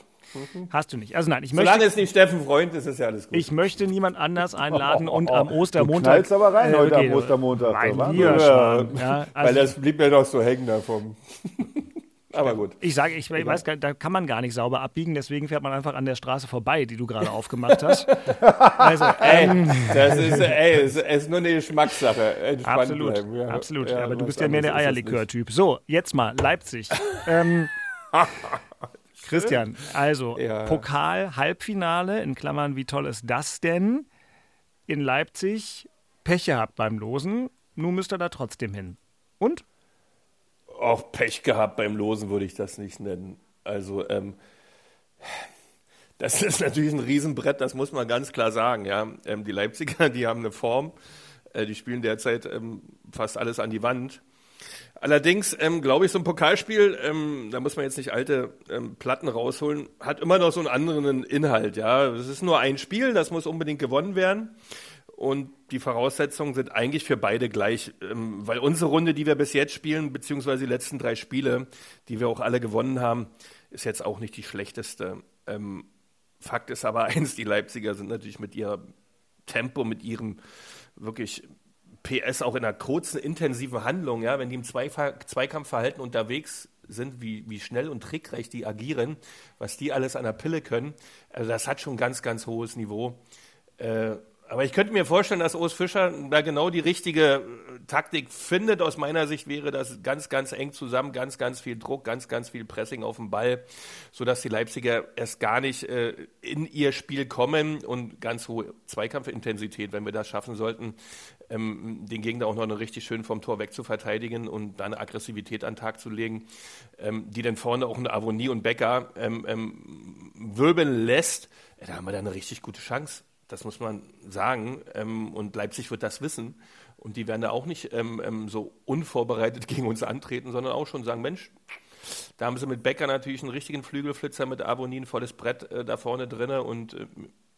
Hast du nicht. Also nein, ich möchte, Solange es nicht Steffen Freund ist, ist ja alles gut. Ich möchte niemand anders (laughs) einladen und am Du Ostermontag. knallst aber rein heute am okay, Ostermontag. Mein lieber ja, ja, weil also das blieb mir doch so hängen da vom. (laughs) aber gut. ich sage, ich weiß gar da kann man gar nicht sauber abbiegen, deswegen fährt man einfach an der Straße vorbei, die du gerade aufgemacht hast. (laughs) Also, ähm, Das ist, ey, es ist nur eine Geschmackssache. Entspannt absolut, ja. absolut. Ja, aber du bist ja mehr der. Eierlikör-Typ. So, jetzt mal Leipzig. ähm, (laughs) Christian, also Ja. Pokal, Halbfinale, in Klammern, wie toll ist das denn? In Leipzig Pech gehabt beim Losen, nun müsst ihr da trotzdem hin. Und? Auch Pech gehabt beim Losen würde ich das nicht nennen. Also, ähm, das (laughs) ist natürlich ein Riesenbrett, das muss man ganz klar sagen. Ja. Ähm, die Leipziger, die haben eine Form, äh, die spielen derzeit ähm, fast alles an die Wand. Allerdings ähm, glaube ich, so ein Pokalspiel, ähm, da muss man jetzt nicht alte ähm, Platten rausholen, hat immer noch so einen anderen Inhalt. Ja, es ist nur ein Spiel, das muss unbedingt gewonnen werden. Und die Voraussetzungen sind eigentlich für beide gleich, ähm, weil unsere Runde, die wir bis jetzt spielen, beziehungsweise die letzten drei Spiele, die wir auch alle gewonnen haben, ist jetzt auch nicht die schlechteste. Ähm, Fakt ist aber (laughs) eins, die Leipziger sind natürlich mit ihrem Tempo, mit ihrem wirklich PS auch in einer kurzen, intensiven Handlung, ja, wenn die im Zweikampfverhalten unterwegs sind, wie, wie schnell und trickreich die agieren, was die alles an der Pille können, also das hat schon ganz, ganz hohes Niveau. Äh, Aber ich könnte mir vorstellen, dass Urs Fischer da genau die richtige äh, Taktik findet. Aus meiner Sicht wäre das ganz, ganz eng zusammen, ganz, ganz viel Druck, ganz, ganz viel Pressing auf den Ball, sodass die Leipziger erst gar nicht äh, in ihr Spiel kommen und ganz hohe Zweikampfintensität, wenn wir das schaffen sollten, ähm, den Gegner auch noch richtig schön vom Tor weg zu verteidigen und da eine Aggressivität an den Tag zu legen, ähm, die dann vorne auch eine Avonie und Becker ähm, ähm wirbeln lässt. Da haben wir da eine richtig gute Chance. Das muss man sagen. Ähm, und Leipzig wird das wissen. Und die werden da auch nicht ähm, ähm, so unvorbereitet (laughs) gegen uns antreten, sondern auch schon sagen, Mensch, da haben sie mit Becker natürlich einen richtigen Flügelflitzer mit Abonnie, ein volles Brett äh, da vorne drin und äh,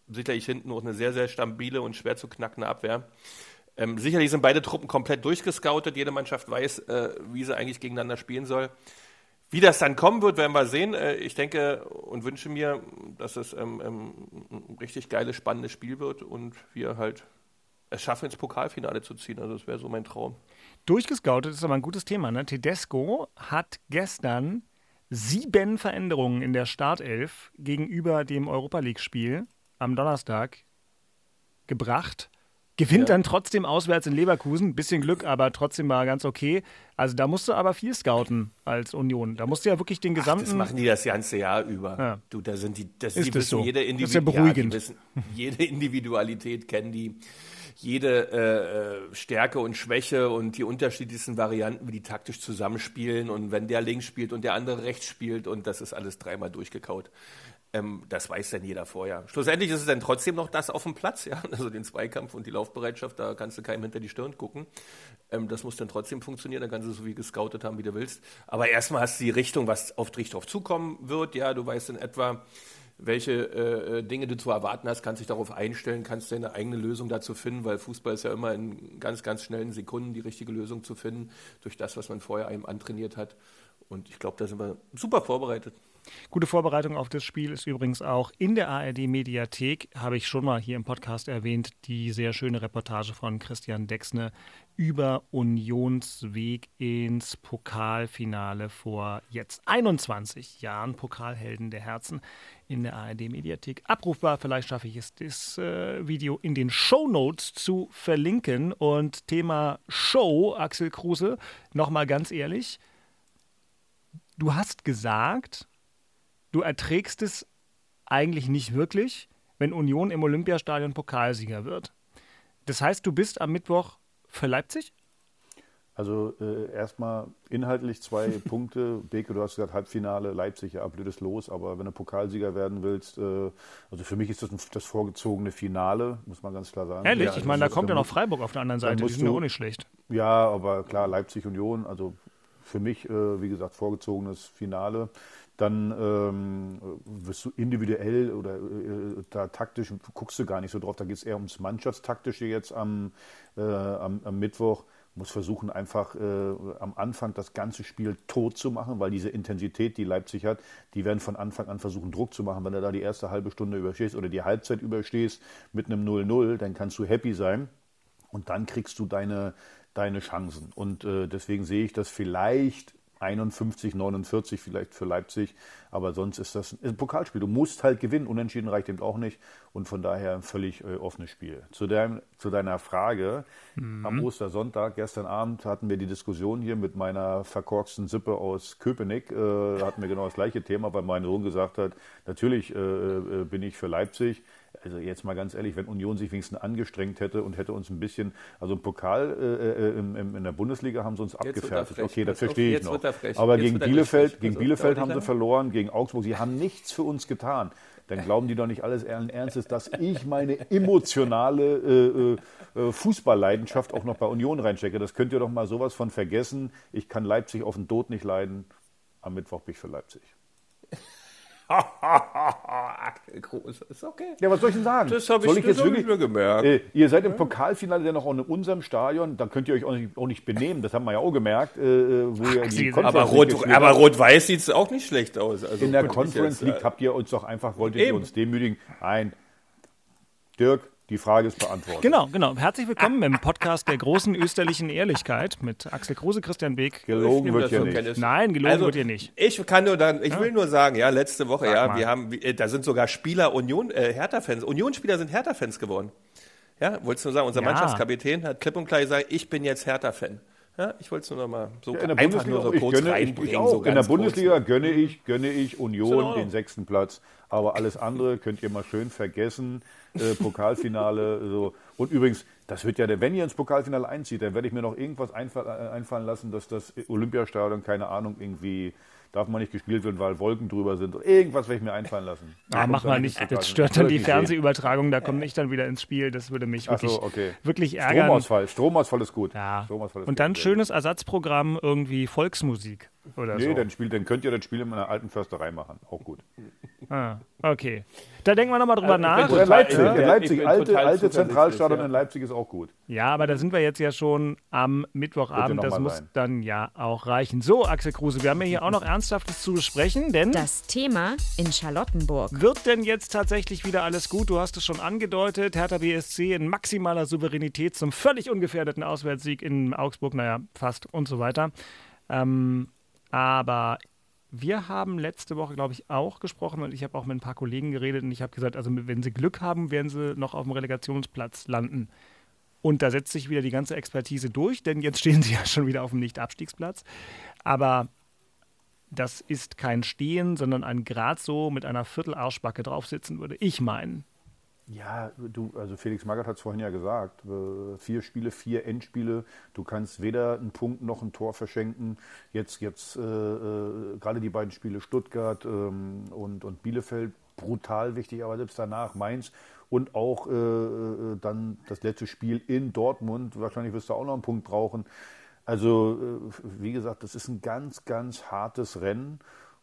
sicherlich hinten auch eine sehr, sehr stabile und schwer zu knackende Abwehr. Ähm, sicherlich sind beide Truppen komplett durchgescoutet. Jede Mannschaft weiß, äh, wie sie eigentlich gegeneinander spielen soll. Wie das dann kommen wird, werden wir sehen. Äh, ich denke und wünsche mir, dass es ähm, ähm, ein richtig geiles, spannendes Spiel wird und wir halt es schaffen, ins Pokalfinale zu ziehen. Also das wäre so mein Traum. Durchgescoutet ist aber ein gutes Thema. Ne? Tedesco hat gestern sieben Veränderungen in der Startelf gegenüber dem Europa League-Spiel am Donnerstag gebracht. Gewinnt ja. dann trotzdem auswärts in Leverkusen. Bisschen Glück, aber trotzdem war ganz okay. Also da musst du aber viel scouten als Union. Da musst du ja wirklich den gesamten. Ach, das machen die das ganze Jahr über. Ja. Du, da sind die, das, ist die wissen so? jede Individualität. Ja, wissen, (laughs) jede Individualität kennen die. Jede äh, äh, Stärke und Schwäche und die unterschiedlichsten Varianten, wie die taktisch zusammenspielen und wenn der links spielt und der andere rechts spielt und das ist alles dreimal durchgekaut. Ähm, das weiß dann jeder vorher. Schlussendlich ist es dann trotzdem noch das auf dem Platz, ja. (laughs) Also den Zweikampf und die Laufbereitschaft, da kannst du keinem hinter die Stirn gucken. Ähm, das muss dann trotzdem funktionieren, da kannst du so viel gescoutet haben, wie du willst. Aber erstmal hast du die Richtung, was auf dich drauf zukommen wird, ja. Du weißt in etwa, welche äh, Dinge du zu erwarten hast, kannst dich darauf einstellen, kannst deine eigene Lösung dazu finden, weil Fußball ist ja immer in ganz, ganz schnellen Sekunden die richtige Lösung zu finden, durch das, was man vorher einem antrainiert hat. Und ich glaube, da sind wir super vorbereitet. Gute Vorbereitung auf das Spiel ist übrigens auch in der ARD-Mediathek, habe ich schon mal hier im Podcast erwähnt, die sehr schöne Reportage von Christian Dexne über Unionsweg ins Pokalfinale vor jetzt 21 Jahren. Pokalhelden der Herzen in der ARD-Mediathek. Abrufbar, vielleicht schaffe ich es, das äh, Video in den Show Notes zu verlinken. Und Thema Show, Axel Kruse, nochmal ganz ehrlich. Du hast gesagt, du erträgst es eigentlich nicht wirklich, wenn Union im Olympiastadion Pokalsieger wird. Das heißt, du bist am Mittwoch für Leipzig? Also äh, erstmal inhaltlich zwei (laughs) Punkte. Beke, du hast gesagt, Halbfinale, Leipzig, ja, blödes Los, aber wenn du Pokalsieger werden willst, äh, also für mich ist das ein, das vorgezogene Finale, muss man ganz klar sagen. Ehrlich? Ja, ich meine, da kommt ja noch Freiburg auf der anderen Seite, die sind ja auch nicht schlecht. Ja, aber klar, Leipzig Union, also für mich, äh, wie gesagt, vorgezogenes Finale dann ähm, wirst du individuell oder äh, da taktisch guckst du gar nicht so drauf. Da geht es eher ums Mannschaftstaktische jetzt am, äh, am, am Mittwoch. Muss versuchen, einfach äh, am Anfang das ganze Spiel tot zu machen, weil diese Intensität, die Leipzig hat, die werden von Anfang an versuchen, Druck zu machen. Wenn du da die erste halbe Stunde überstehst oder die Halbzeit überstehst mit einem 0-0, dann kannst du happy sein und dann kriegst du deine, deine Chancen. Und äh, deswegen sehe ich das vielleicht 51, 49 vielleicht für Leipzig. Aber sonst ist das ein Pokalspiel. Du musst halt gewinnen. Unentschieden reicht eben auch nicht. Und von daher ein völlig äh, offenes Spiel. Zu, dein, zu deiner Frage. Mhm. Am Ostersonntag, gestern Abend, hatten wir die Diskussion hier mit meiner verkorksten Sippe aus Köpenick. Äh, hatten wir genau das gleiche Thema, weil mein Sohn gesagt hat, natürlich äh, äh bin ich für Leipzig also jetzt mal ganz ehrlich, wenn Union sich wenigstens angestrengt hätte und hätte uns ein bisschen, also im Pokal äh, äh im, in der Bundesliga haben sie uns abgefertigt. Okay, das verstehe ich noch. Aber gegen Bielefeld, gegen Bielefeld haben sie verloren, gegen Augsburg, sie haben nichts für uns getan. Dann glauben die doch nicht alles Ernstes, dass ich meine emotionale äh, äh, Fußballleidenschaft auch noch bei Union reinstecke. Das könnt ihr doch mal sowas von vergessen. Ich kann Leipzig auf den Tod nicht leiden. Am Mittwoch bin ich für Leipzig. Groß, ist okay. Ja, was soll ich denn sagen? Das habe ich, ich jetzt wirklich, mir gemerkt. Äh, ihr seid im Pokalfinale ja noch in unserem Stadion, da könnt ihr euch auch nicht, auch nicht benehmen, das haben wir ja auch gemerkt. Äh, wo Ach, ihr die aber Rot, aber Rot-Weiß sieht es auch nicht schlecht aus. Also in der Conference League habt ihr uns doch einfach, wolltet Eben. ihr uns demütigen. Ein Dirk, die Frage ist beantwortet. Genau, genau. Herzlich willkommen im Podcast der großen österlichen Ehrlichkeit mit Axel Kruse, Christian Beek. Gelogen wird hier nicht. Nein, gelogen also, wird hier nicht. Ich kann nur dann, ich ja. will nur sagen, ja, letzte Woche, Sag ja, mal. wir haben, da sind sogar Spieler Union, äh, Hertha-Fans, Union-Spieler sind Hertha-Fans geworden. Ja, wolltest du nur sagen, unser Ja. Mannschaftskapitän hat klipp und klar gesagt, ich bin jetzt Hertha-Fan. Ja, ich wollte es nur noch mal so Ja, in der einfach Bundesliga nur so ich kurz gönne, ich, reinbringen. ich auch. so in der Bundesliga kurz. gönne ich, gönne ich Union Ordnung. den sechsten Platz. Aber alles andere könnt ihr mal schön vergessen. Äh, Pokalfinale. so. Und übrigens, das wird ja, der- wenn ihr ins Pokalfinale einzieht, dann werde ich mir noch irgendwas äh, einfallen lassen, dass das Olympiastadion, keine Ahnung, irgendwie darf man nicht gespielt werden, weil Wolken drüber sind. Irgendwas werde ich mir einfallen lassen. Ah, Und mach dann mal nicht. Das stört dann die. Fernsehübertragung. Da komme ich dann wieder ins Spiel. Das würde mich wirklich, so, okay. wirklich ärgern. Stromausfall. Stromausfall ist gut. Ja. Stromausfall ist Und dann gut. schönes Ersatzprogramm, irgendwie Volksmusik oder Nee, so. dann, spielt, dann könnt ihr das Spiel in einer alten Försterei machen. Auch gut. Ah, okay. Da denken wir nochmal drüber Also, nach. Oder Leipzig. ja, in Leipzig. Alte, alte Zentralstadion ja. in Leipzig ist auch gut. Ja, aber da sind wir jetzt ja schon am Mittwochabend. Das muss sein. dann ja auch reichen. So, Axel Kruse, wir haben ja hier auch noch Ernsthaftes zu besprechen, denn Das Thema in Charlottenburg. wird denn jetzt tatsächlich wieder alles gut? Du hast es schon angedeutet. Hertha BSC in maximaler Souveränität zum völlig ungefährdeten Auswärtssieg in Augsburg, naja, fast und so weiter. Ähm, aber wir haben letzte Woche, glaube ich, auch gesprochen und ich habe auch mit ein paar Kollegen geredet und ich habe gesagt, also wenn sie Glück haben, werden sie noch auf dem Relegationsplatz landen. Und da setzt sich wieder die ganze Expertise durch, denn jetzt stehen sie (laughs) ja schon wieder auf dem Nicht-Abstiegsplatz. Aber das ist kein Stehen, sondern ein Grad so mit einer Viertelarschbacke draufsitzen, würde ich meinen. Ja, du, also Felix Magath hat es vorhin ja gesagt. äh, Vier Spiele, vier Endspiele. Du kannst weder einen Punkt noch ein Tor verschenken. Jetzt, jetzt äh, äh, gerade die beiden Spiele Stuttgart ähm, und, und Bielefeld, brutal wichtig, aber selbst danach Mainz und auch äh, äh, dann das letzte Spiel in Dortmund. Wahrscheinlich wirst du auch noch einen Punkt brauchen. Also, äh, wie gesagt, das ist ein ganz, ganz hartes Rennen.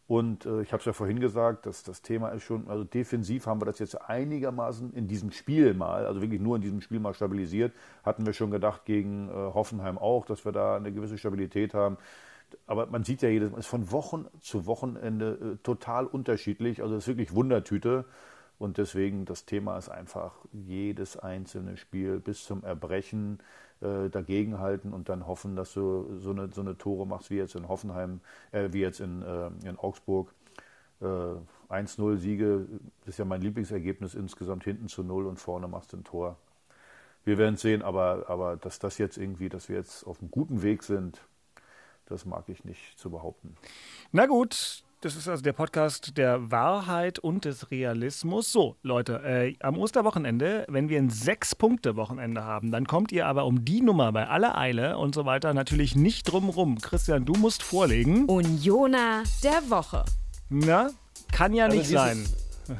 Und äh, ich habe es ja vorhin gesagt, dass das Thema ist schon, also defensiv haben wir das jetzt einigermaßen in diesem Spiel mal, also wirklich nur in diesem Spiel mal stabilisiert. Hatten wir schon gedacht gegen äh, Hoffenheim auch, dass wir da eine gewisse Stabilität haben. Aber man sieht ja jedes Mal, es ist von Wochen zu Wochenende äh, total unterschiedlich. Also es ist wirklich Wundertüte. Und deswegen, das Thema ist einfach jedes einzelne Spiel bis zum Erbrechen äh, dagegenhalten und dann hoffen, dass du so eine, so eine Tore machst wie jetzt in Hoffenheim, äh, wie jetzt in, äh, in Augsburg. Äh, 1-0 Siege, das ist ja mein Lieblingsergebnis insgesamt, hinten zu 0 und vorne machst du ein Tor. Wir werden sehen, aber, aber dass das jetzt irgendwie, dass wir jetzt auf einem guten Weg sind, das mag ich nicht zu behaupten. Na gut, das ist also der Podcast der Wahrheit und des Realismus. So, Leute, äh, am Osterwochenende, wenn wir ein Sechs-Punkte-Wochenende haben, dann kommt ihr aber um die Nummer bei aller Eile und so weiter natürlich nicht drum rum. Christian, du musst vorlegen. Unioner der Woche. Na, kann ja Also nicht sein.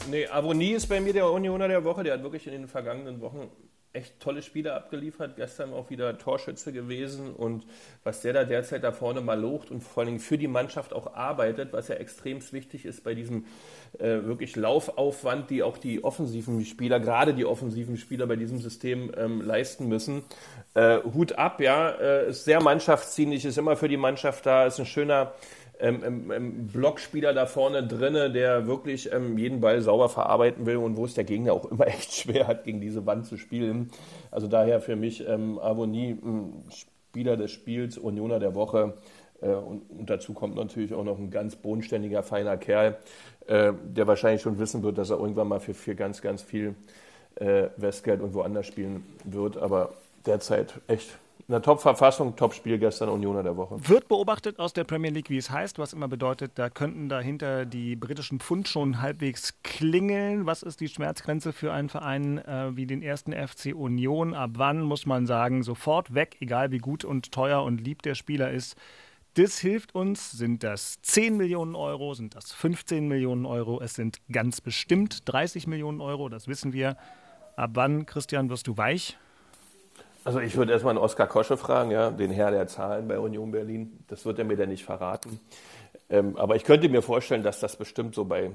Nee, Abonnie ist bei mir der Unioner der Woche. Der hat wirklich in den vergangenen Wochen echt tolle Spiele abgeliefert. Gestern auch wieder Torschütze gewesen. Und was der da derzeit da vorne mal locht und vor allen Dingen für die Mannschaft auch arbeitet, was ja extrem wichtig ist bei diesem äh, wirklich Laufaufwand, die auch die offensiven Spieler, gerade die offensiven Spieler bei diesem System ähm, leisten müssen. Äh, Hut ab, ja. Äh, ist sehr mannschaftsdienlich, ist immer für die Mannschaft da, ist ein schöner ähm, ähm, ähm, Blockspieler da vorne drinne, der wirklich ähm, jeden Ball sauber verarbeiten will und wo es der Gegner auch (laughs) immer echt schwer hat, gegen diese Wand zu spielen. Also daher für mich ähm, Avonie, Spieler des Spiels, Unioner der Woche. Äh, und, und dazu kommt natürlich auch noch ein ganz bodenständiger, feiner Kerl, äh, der wahrscheinlich schon wissen wird, dass er irgendwann mal für, für ganz, ganz viel äh, Westgeld und woanders spielen wird. Aber derzeit echt in der Top-Verfassung, Top-Spiel gestern, Unioner der Woche. Wird beobachtet aus der Premier League, wie es heißt, was immer bedeutet, da könnten dahinter die britischen Pfund schon halbwegs klingeln. Was ist die Schmerzgrenze für einen Verein äh, wie den ersten FC Union? Ab wann muss man sagen, sofort weg, egal wie gut und teuer und lieb der Spieler ist? Das hilft uns. Sind das 10 Millionen Euro? Sind das 15 Millionen Euro? Es sind ganz bestimmt 30 Millionen Euro, das wissen wir. Ab wann, Christian, wirst du weich? Also ich würde erstmal einen Oskar Kosche fragen, ja, den Herr der Zahlen bei Union Berlin. Das wird er mir dann nicht verraten. Ähm, aber ich könnte mir vorstellen, dass das bestimmt so bei,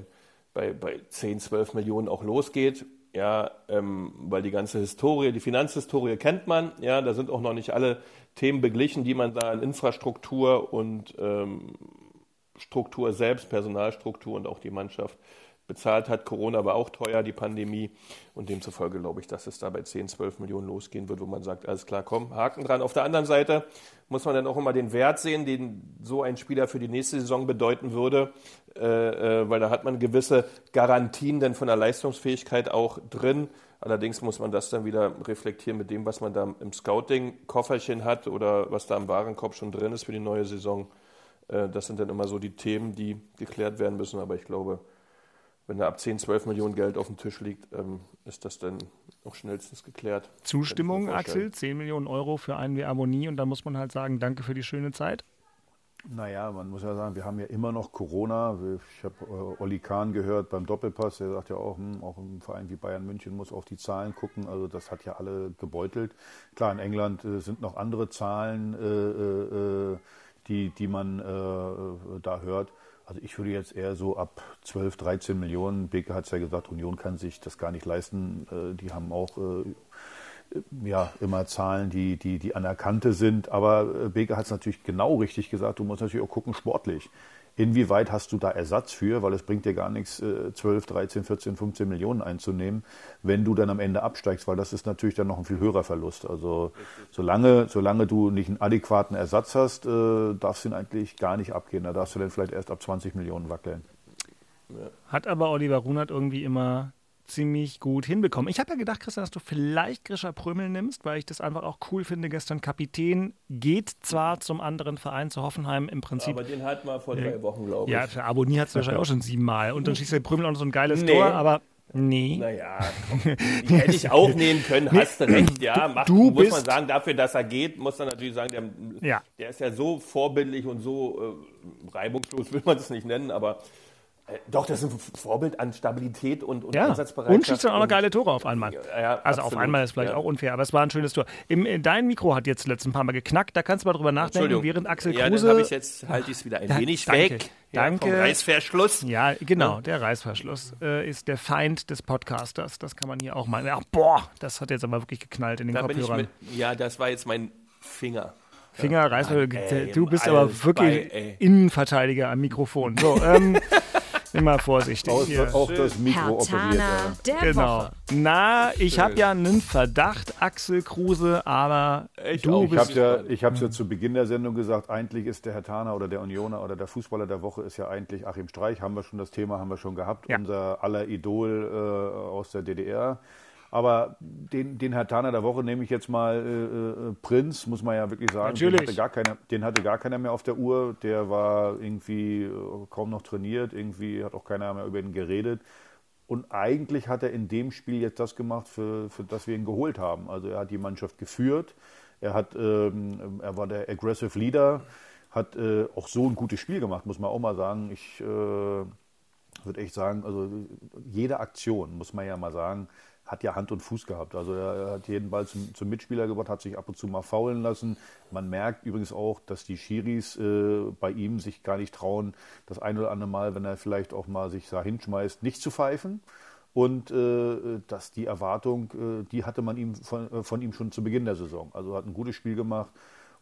bei, bei 10, 12 Millionen auch losgeht. Ja, ähm, weil die ganze Historie, die Finanzhistorie kennt man. Ja, da sind auch noch nicht alle Themen beglichen, die man da in Infrastruktur und ähm, Struktur selbst, Personalstruktur und auch die Mannschaft bezahlt hat. Corona war auch teuer, die Pandemie. Und demzufolge glaube ich, dass es da bei 10, 12 Millionen losgehen wird, wo man sagt, alles klar, komm, Haken dran. Auf der anderen Seite muss man dann auch immer den Wert sehen, den so ein Spieler für die nächste Saison bedeuten würde, äh, äh, weil da hat man gewisse Garantien dann von der Leistungsfähigkeit auch drin. Allerdings muss man das dann wieder reflektieren mit dem, was man da im Scouting-Kofferchen hat oder was da im Warenkorb schon drin ist für die neue Saison. Äh, das sind dann immer so die Themen, die geklärt werden müssen. Aber ich glaube, wenn da ab 10, 12 Millionen Geld auf dem Tisch liegt, ähm, ist das dann auch schnellstens geklärt. Zustimmung, Axel? 10 Millionen Euro für einen wie Abonnie und dann muss man halt sagen, danke für die schöne Zeit. Naja, man muss ja sagen, wir haben ja immer noch Corona. Ich habe äh, Olli Kahn gehört beim Doppelpass, der sagt ja auch, hm, auch im Verein wie Bayern München muss auf die Zahlen gucken. Also das hat ja alle gebeutelt. Klar, in England äh, sind noch andere Zahlen, äh, äh, äh die, die man äh, da hört. Also ich würde jetzt eher so ab 12, 13 Millionen, Beke hat es ja gesagt, Union kann sich das gar nicht leisten. die haben auch ja, immer Zahlen, die, die, die anerkannte sind. Aber äh, Beke hat es natürlich genau richtig gesagt. Du musst natürlich auch gucken, sportlich. Inwieweit hast du da Ersatz für? Weil es bringt dir gar nichts, 12, 13, 14, 15 Millionen einzunehmen, wenn du dann am Ende absteigst, weil das ist natürlich dann noch ein viel höherer Verlust. Also solange, solange du nicht einen adäquaten Ersatz hast, äh, darfst du ihn eigentlich gar nicht abgehen. Da darfst du dann vielleicht erst ab 20 Millionen wackeln. Hat aber Oliver Runert irgendwie immer ziemlich gut hinbekommen. Ich habe ja gedacht, Christian, dass du vielleicht Grisha Prömel nimmst, weil ich das einfach auch cool finde. Gestern Kapitän geht zwar zum anderen Verein, zu Hoffenheim im Prinzip. Aber den hatten wir vor drei Wochen, glaube ich. Ja, für Abonnier hat es wahrscheinlich auch schon siebenmal. Und dann schießt der Prömel auch noch so ein geiles nee. Tor, aber. Nee. Naja, (laughs) die hätte ich auch nehmen können, hast du recht, ja. Macht, du muss man sagen, dafür, dass er geht, muss man natürlich sagen, der, ja. der ist ja so vorbildlich und so äh, reibungslos, will man es nicht nennen, aber doch, das ist ein Vorbild an Stabilität und, und ja. Einsatzbereitschaft. Und schießt dann auch noch geile Tore auf einmal. Ja, also absolut. auf einmal ist vielleicht ja. auch unfair, aber es war ein schönes Tor. Im, äh, dein Mikro hat jetzt letzten paar Mal geknackt, da kannst du mal drüber nachdenken, während Axel ja, Kruse... Ja, dann ich jetzt, halte ich es wieder ein da, wenig danke, weg. Danke. Ja, Reißverschluss. Ja, genau, der Reißverschluss äh, ist der Feind des Podcasters. Das kann man hier auch mal... Ja, boah, das hat jetzt aber wirklich geknallt in den da Kopfhörern. Mit, ja, das war jetzt mein Finger. Finger, Reißverschluss. Du bist aber wirklich bei, Innenverteidiger am Mikrofon. So, ähm... (laughs) Immer vorsichtig. Auch, hier. auch das Mikro Hertana operiert. Der genau. Woche. Na, ich habe ja einen Verdacht, Axel Kruse, aber ich du ich bist. Ja, ich habe es ja zu Beginn der Sendung gesagt, eigentlich ist der Herr Tana oder der Unioner oder der Fußballer der Woche ist ja eigentlich Achim Streich. Haben wir schon das Thema, haben wir schon gehabt. Ja. Unser aller Idol äh, aus der DDR. Aber den, den Herr Tana der Woche nehme ich jetzt mal äh, äh, Prinz, muss man ja wirklich sagen. Natürlich. Den hatte, gar keiner, den hatte gar keiner mehr auf der Uhr. Der war irgendwie äh, kaum noch trainiert. Irgendwie hat auch keiner mehr über ihn geredet. Und eigentlich hat er in dem Spiel jetzt das gemacht, für, für das wir ihn geholt haben. Also er hat die Mannschaft geführt. Er, hat, ähm, er war der Aggressive Leader. Hat äh, auch so ein gutes Spiel gemacht, muss man auch mal sagen. Ich äh, würde echt sagen, also jede Aktion, muss man ja mal sagen, hat ja Hand und Fuß gehabt. Also er hat jeden Ball zum, zum Mitspieler gebracht, hat sich ab und zu mal faulen lassen. Man merkt übrigens auch, dass die Schiris äh, bei ihm sich gar nicht trauen, das ein oder andere Mal, wenn er vielleicht auch mal sich da hinschmeißt, nicht zu pfeifen. Und äh, dass die Erwartung, äh, die hatte man ihm von, äh, von ihm schon zu Beginn der Saison. Also hat ein gutes Spiel gemacht.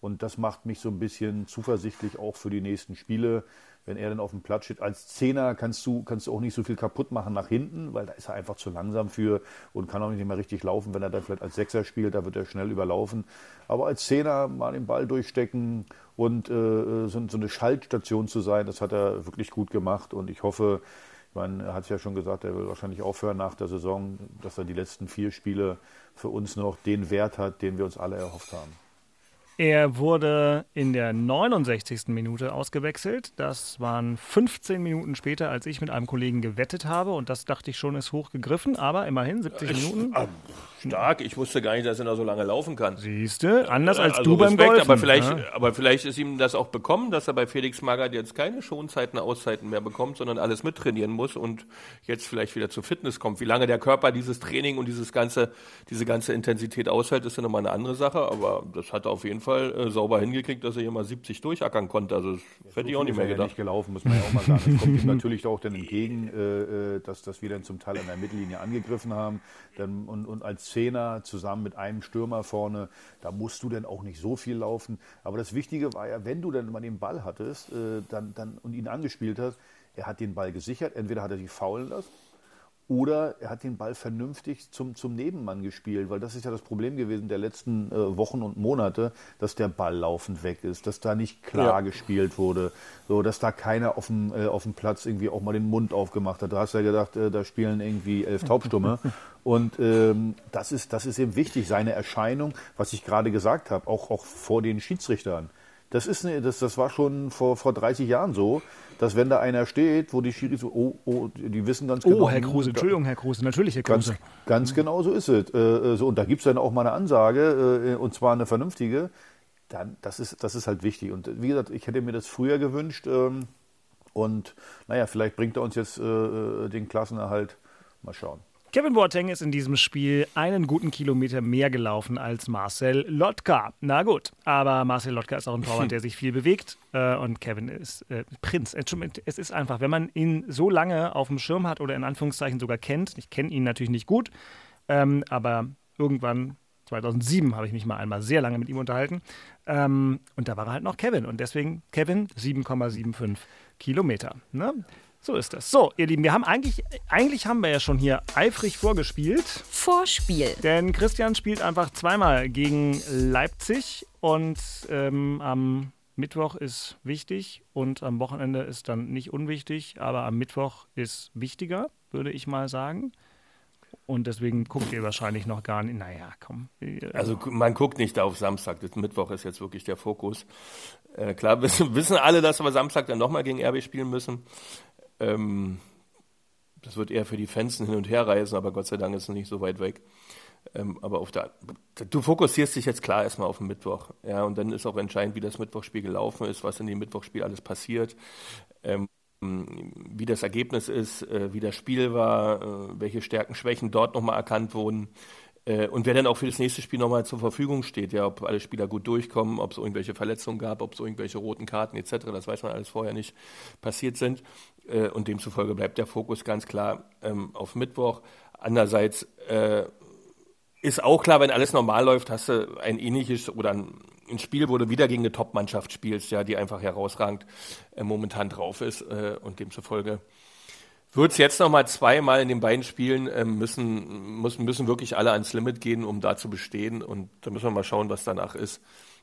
Und das macht mich so ein bisschen zuversichtlich auch für die nächsten Spiele wenn er dann auf dem Platz steht. Als Zehner kannst du, kannst du auch nicht so viel kaputt machen nach hinten, weil da ist er einfach zu langsam für und kann auch nicht mehr richtig laufen. Wenn er dann vielleicht als Sechser spielt, da wird er schnell überlaufen. Aber als Zehner mal den Ball durchstecken und äh, so, so eine Schaltstation zu sein, das hat er wirklich gut gemacht und ich hoffe, er hat es ja schon gesagt, er will wahrscheinlich aufhören nach der Saison, dass er die letzten vier Spiele für uns noch den Wert hat, den wir uns alle erhofft haben. Er wurde in der 69. Minute ausgewechselt. Das waren 15 Minuten später, als ich mit einem Kollegen gewettet habe. Und das dachte ich schon, ist hochgegriffen. Aber immerhin 70 Minuten. Stark. Ich wusste gar nicht, dass er noch so lange laufen kann. Siehste, anders als Also du beim Respekt, Golfen. Aber vielleicht, ja. aber vielleicht ist ihm das auch bekommen, dass er bei Felix Magath jetzt keine Schonzeiten, Auszeiten mehr bekommt, sondern alles mittrainieren muss und jetzt vielleicht wieder zur Fitness kommt. Wie lange der Körper dieses Training und dieses ganze, diese ganze Intensität aushält, ist ja nochmal eine andere Sache. Aber das hat er auf jeden Fall äh, sauber hingekriegt, dass er hier mal 70 durchackern konnte. Also das hätte ich auch nicht mehr er ja gedacht. nicht gelaufen, muss man ja auch mal sagen. Es kommt ihm (laughs) natürlich auch dann entgegen, äh, äh, dass, dass wir dann zum Teil an der Mittellinie angegriffen haben. Dann, und, und als Zehner zusammen mit einem Stürmer vorne, da musst du dann auch nicht so viel laufen. Aber das Wichtige war ja, wenn du dann mal den Ball hattest äh, dann, dann, und ihn angespielt hast, er hat den Ball gesichert. Entweder hat er sich faulen lassen oder er hat den Ball vernünftig zum, zum Nebenmann gespielt, weil das ist ja das Problem gewesen der letzten äh, Wochen und Monate, dass der Ball laufend weg ist, dass da nicht klar ja. gespielt wurde, so dass da keiner auf dem, äh, auf dem Platz irgendwie auch mal den Mund aufgemacht hat. Da hast du ja gedacht, äh, da spielen irgendwie elf Taubstumme. (laughs) und ähm, das, ist, das ist eben wichtig, seine Erscheinung, was ich gerade gesagt habe, auch, auch vor den Schiedsrichtern. Das, ist eine, das, das war schon vor, vor 30 Jahren so dass wenn da einer steht, wo die Schiris so, oh, oh, die wissen ganz oh, genau. Oh, Herr Kruse, Entschuldigung, Herr Kruse, natürlich, Herr Kruse. Ganz, ganz genau so ist es. Äh, äh, so, und da gibt es dann auch mal eine Ansage, äh, und zwar eine vernünftige. Dann, das, ist, das ist halt wichtig. Und wie gesagt, ich hätte mir das früher gewünscht. Ähm, und naja, vielleicht bringt er uns jetzt äh, äh den Klassenerhalt. Mal schauen. Kevin Boateng ist in diesem Spiel einen guten Kilometer mehr gelaufen als Marcel Lotka. Na gut, aber Marcel Lotka ist auch ein Torwart, (laughs) der sich viel bewegt äh, und Kevin ist äh, Prinz. Es ist einfach, wenn man ihn so lange auf dem Schirm hat oder in Anführungszeichen sogar kennt, ich kenne ihn natürlich nicht gut, ähm, aber irgendwann 2007 habe ich mich mal einmal sehr lange mit ihm unterhalten. Ähm, und da war er halt noch Kevin. Und deswegen Kevin 7,75 Kilometer. Ne? So ist das. So, ihr Lieben, wir haben eigentlich, eigentlich haben wir ja schon hier eifrig vorgespielt. Vorspiel. Denn Christian spielt einfach zweimal gegen Leipzig und ähm, am Mittwoch ist wichtig und am Wochenende ist dann nicht unwichtig, aber am Mittwoch ist wichtiger, würde ich mal sagen. Und deswegen guckt ihr wahrscheinlich noch gar nicht. Naja, komm. Also man guckt nicht auf Samstag. Das Mittwoch ist jetzt wirklich der Fokus. Äh, klar wissen, wissen alle, dass wir Samstag dann nochmal gegen RB spielen müssen. Ähm, das wird eher für die Fans hin und her reisen, aber Gott sei Dank ist es nicht so weit weg. Ähm, aber auf der, du fokussierst dich jetzt klar erstmal auf den Mittwoch. Ja, und dann ist auch entscheidend, wie das Mittwochspiel gelaufen ist, was in dem Mittwochspiel alles passiert. Ähm, wie das Ergebnis ist, äh, wie das Spiel war, äh, welche Stärken, Schwächen dort nochmal erkannt wurden. Äh, und wer dann auch für das nächste Spiel nochmal zur Verfügung steht, ja, ob alle Spieler gut durchkommen, ob es irgendwelche Verletzungen gab, ob es irgendwelche roten Karten etc., das weiß man alles vorher nicht, passiert sind. Äh, und demzufolge bleibt der Fokus ganz klar ähm, auf Mittwoch. Andererseits äh, ist auch klar, wenn alles normal läuft, hast du ein ähnliches oder ein, ein Spiel, wo du wieder gegen eine Top-Mannschaft spielst, ja, die einfach herausragend äh, momentan drauf ist äh, und demzufolge wird es jetzt nochmal zweimal in den beiden Spielen äh, müssen, müssen, müssen wirklich alle ans Limit gehen, um da zu bestehen. Und da müssen wir mal schauen, was danach ist.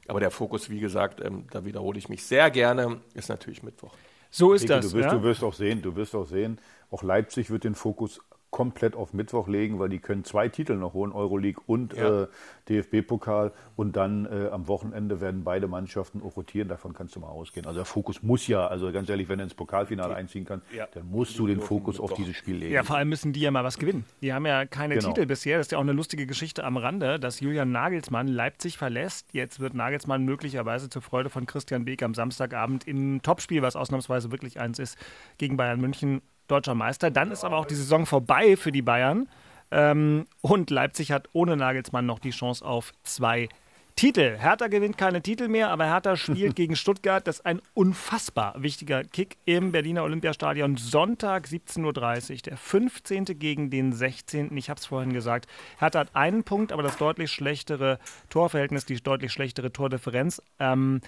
Aber der Fokus, wie gesagt, ähm, da wiederhole ich mich sehr gerne, ist natürlich Mittwoch. So ist Rico, das. Du wirst, ja? du wirst auch sehen, du wirst auch sehen, auch Leipzig wird den Fokus komplett auf Mittwoch legen, weil die können zwei Titel noch holen, Euroleague und ja. äh, DFB-Pokal. Und dann äh, am Wochenende werden beide Mannschaften auch rotieren. Davon kannst du mal ausgehen. Also der Fokus muss ja, also ganz ehrlich, wenn er ins Pokalfinale einziehen kann, ja. dann musst du den Fokus auf dieses Spiel legen. Ja, vor allem müssen die ja mal was gewinnen. Die haben ja keine genau. Titel bisher. Das ist ja auch eine lustige Geschichte am Rande, dass Julian Nagelsmann Leipzig verlässt. Jetzt wird Nagelsmann möglicherweise zur Freude von Christian Beek am Samstagabend im Topspiel, was ausnahmsweise wirklich eins ist, gegen Bayern München deutscher Meister. Dann ist aber auch die Saison vorbei für die Bayern. Ähm, und Leipzig hat ohne Nagelsmann noch die Chance auf zwei Titel. Hertha gewinnt keine Titel mehr, aber Hertha (laughs) spielt gegen Stuttgart. Das ist ein unfassbar wichtiger Kick im Berliner Olympiastadion. Sonntag 17.30 Uhr. Der 15. gegen den 16. Ich habe es vorhin gesagt. Hertha hat einen Punkt, aber das deutlich schlechtere Torverhältnis, die deutlich schlechtere Tordifferenz. Ähm,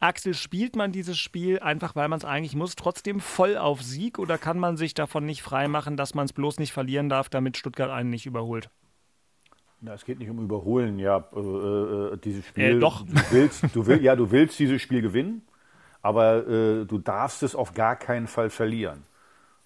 Axel, spielt man dieses Spiel einfach, weil man es eigentlich muss, trotzdem voll auf Sieg oder kann man sich davon nicht freimachen, dass man es bloß nicht verlieren darf, damit Stuttgart einen nicht überholt? Na, es geht nicht um Überholen, ja. Äh, äh, dieses Spiel. Äh, doch. Du willst, du will, ja, du willst dieses Spiel gewinnen, aber äh, du darfst es auf gar keinen Fall verlieren.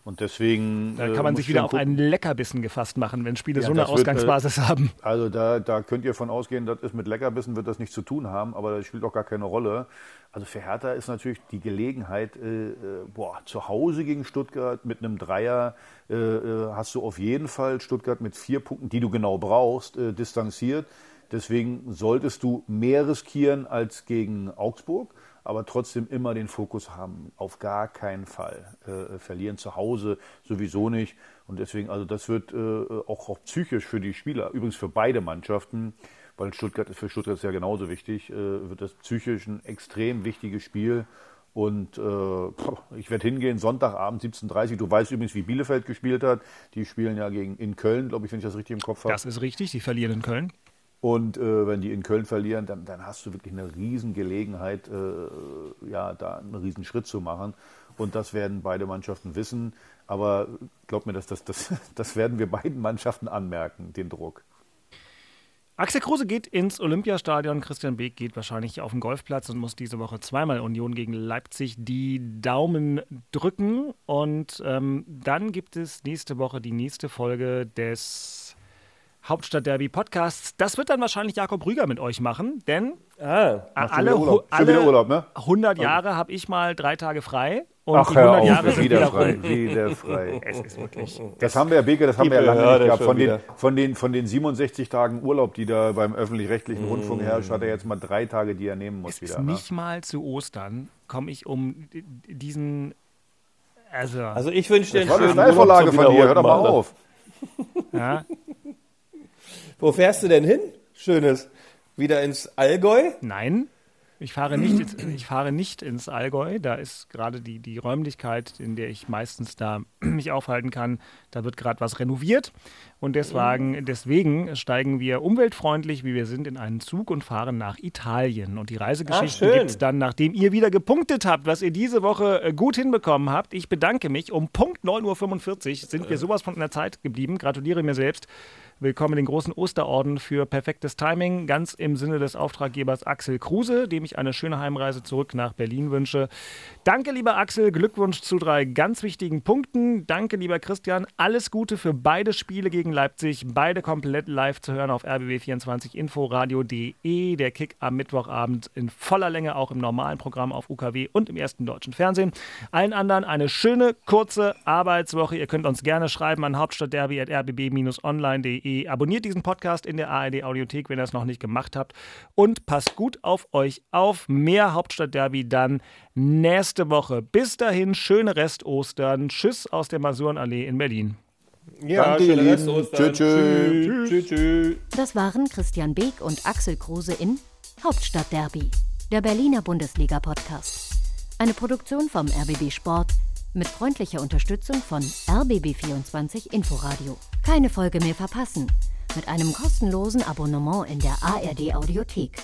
Und deswegen. Da kann äh, man sich wieder auf einen Leckerbissen gefasst machen, wenn Spiele ja, so eine Ausgangsbasis wird, haben. Also da, da könnt ihr von ausgehen, das ist mit Leckerbissen wird das nichts zu tun haben, aber das spielt auch gar keine Rolle. Also für Hertha ist natürlich die Gelegenheit, äh, äh boah, zu Hause gegen Stuttgart mit einem Dreier äh, äh, hast du auf jeden Fall Stuttgart mit vier Punkten, die du genau brauchst, äh, distanziert. Deswegen solltest du mehr riskieren als gegen Augsburg aber trotzdem immer den Fokus haben. Auf gar keinen Fall. Äh, verlieren zu Hause sowieso nicht. Und deswegen, also das wird äh, auch, auch psychisch für die Spieler, übrigens für beide Mannschaften, weil Stuttgart für Stuttgart ist ja genauso wichtig, äh, wird das psychisch ein extrem wichtiges Spiel. Und äh, ich werde hingehen, Sonntagabend 17.30 Uhr. Du weißt übrigens, wie Bielefeld gespielt hat. Die spielen ja gegen in Köln, glaube ich, wenn ich das richtig im Kopf habe. Das ist richtig, die verlieren in Köln. Und äh, wenn die in Köln verlieren, dann, dann hast du wirklich eine Riesengelegenheit, äh, ja, da einen Riesenschritt zu machen. Und das werden beide Mannschaften wissen. Aber glaub mir, das, das, das, (laughs) das werden wir beiden Mannschaften anmerken, den Druck. Axel Kruse geht ins Olympiastadion, Christian Beek geht wahrscheinlich auf den Golfplatz und muss diese Woche zweimal Union gegen Leipzig die Daumen drücken. Und ähm, dann gibt es nächste Woche die nächste Folge des Hauptstadtderby Podcasts. Das wird dann wahrscheinlich Jakob Rüger mit euch machen, denn Ah, alle, Urlaub. Alle wieder Urlaub, ne? 100 Jahre habe ich mal drei Tage frei. Und Ach, die hör 100 auf, Jahre sind wieder wieder frei, rum. wieder (laughs) frei. Es ist wirklich. Das haben wir, Herr Beke, das haben wir ja lange nicht gehabt. Von den, von, den, von den 67 Tagen Urlaub, die da beim öffentlich-rechtlichen Rundfunk herrscht, hat er jetzt mal drei Tage, die er nehmen muss Es ist wieder. Ne? nicht mal zu Ostern, komme ich um diesen. Also, Also ich wünsche dir einen Das war eine schönen Urlaub Steilvorlage von dir, hör doch mal auf. ja, (laughs) Wo fährst du denn hin? Schönes. Wieder ins Allgäu? nein. Ich fahre, nicht ins, ich fahre nicht ins Allgäu. Da ist gerade die, die Räumlichkeit, in der ich meistens da (clears throat) mich aufhalten kann, da wird gerade was renoviert. Und deswegen, deswegen steigen wir umweltfreundlich, wie wir sind, in einen Zug und fahren nach Italien. Und die Reisegeschichten schön. gibt es dann, nachdem ihr wieder gepunktet habt, was ihr diese Woche äh, gut hinbekommen habt. Ich bedanke mich. Um Punkt 9.45 Uhr sind wir sowas von in der Zeit geblieben. Gratuliere mir selbst. Willkommen den großen Osterorden für perfektes Timing, ganz im Sinne des Auftraggebers Axel Kruse, dem ich eine schöne Heimreise zurück nach Berlin wünsche. Danke, lieber Axel, Glückwunsch zu drei ganz wichtigen Punkten. Danke, lieber Christian, alles Gute für beide Spiele gegen Leipzig, beide komplett live zu hören auf rbb24 inforadio.de. Der Kick am Mittwochabend in voller Länge auch im normalen Programm auf UKW und im ersten deutschen Fernsehen. Allen anderen eine schöne, kurze Arbeitswoche. Ihr könnt uns gerne schreiben an hauptstadtderby.rbb-online.de. Abonniert diesen Podcast in der ARD Audiothek, wenn ihr es noch nicht gemacht habt. Und passt gut auf euch auf. Mehr Hauptstadtderby dann nächste Woche. Bis dahin, schöne Rest-Ostern. Tschüss aus der Masurenallee in Berlin. Ja, Danke, schöne. Rest-Ostern. Tschüss. Tschüss. Tschüss. Das waren Christian Beek und Axel Kruse in Hauptstadtderby, der Berliner Bundesliga-Podcast. Eine Produktion vom RBB Sport mit freundlicher Unterstützung von RBB24 Inforadio. Keine Folge mehr verpassen. Mit einem kostenlosen Abonnement in der ARD Audiothek.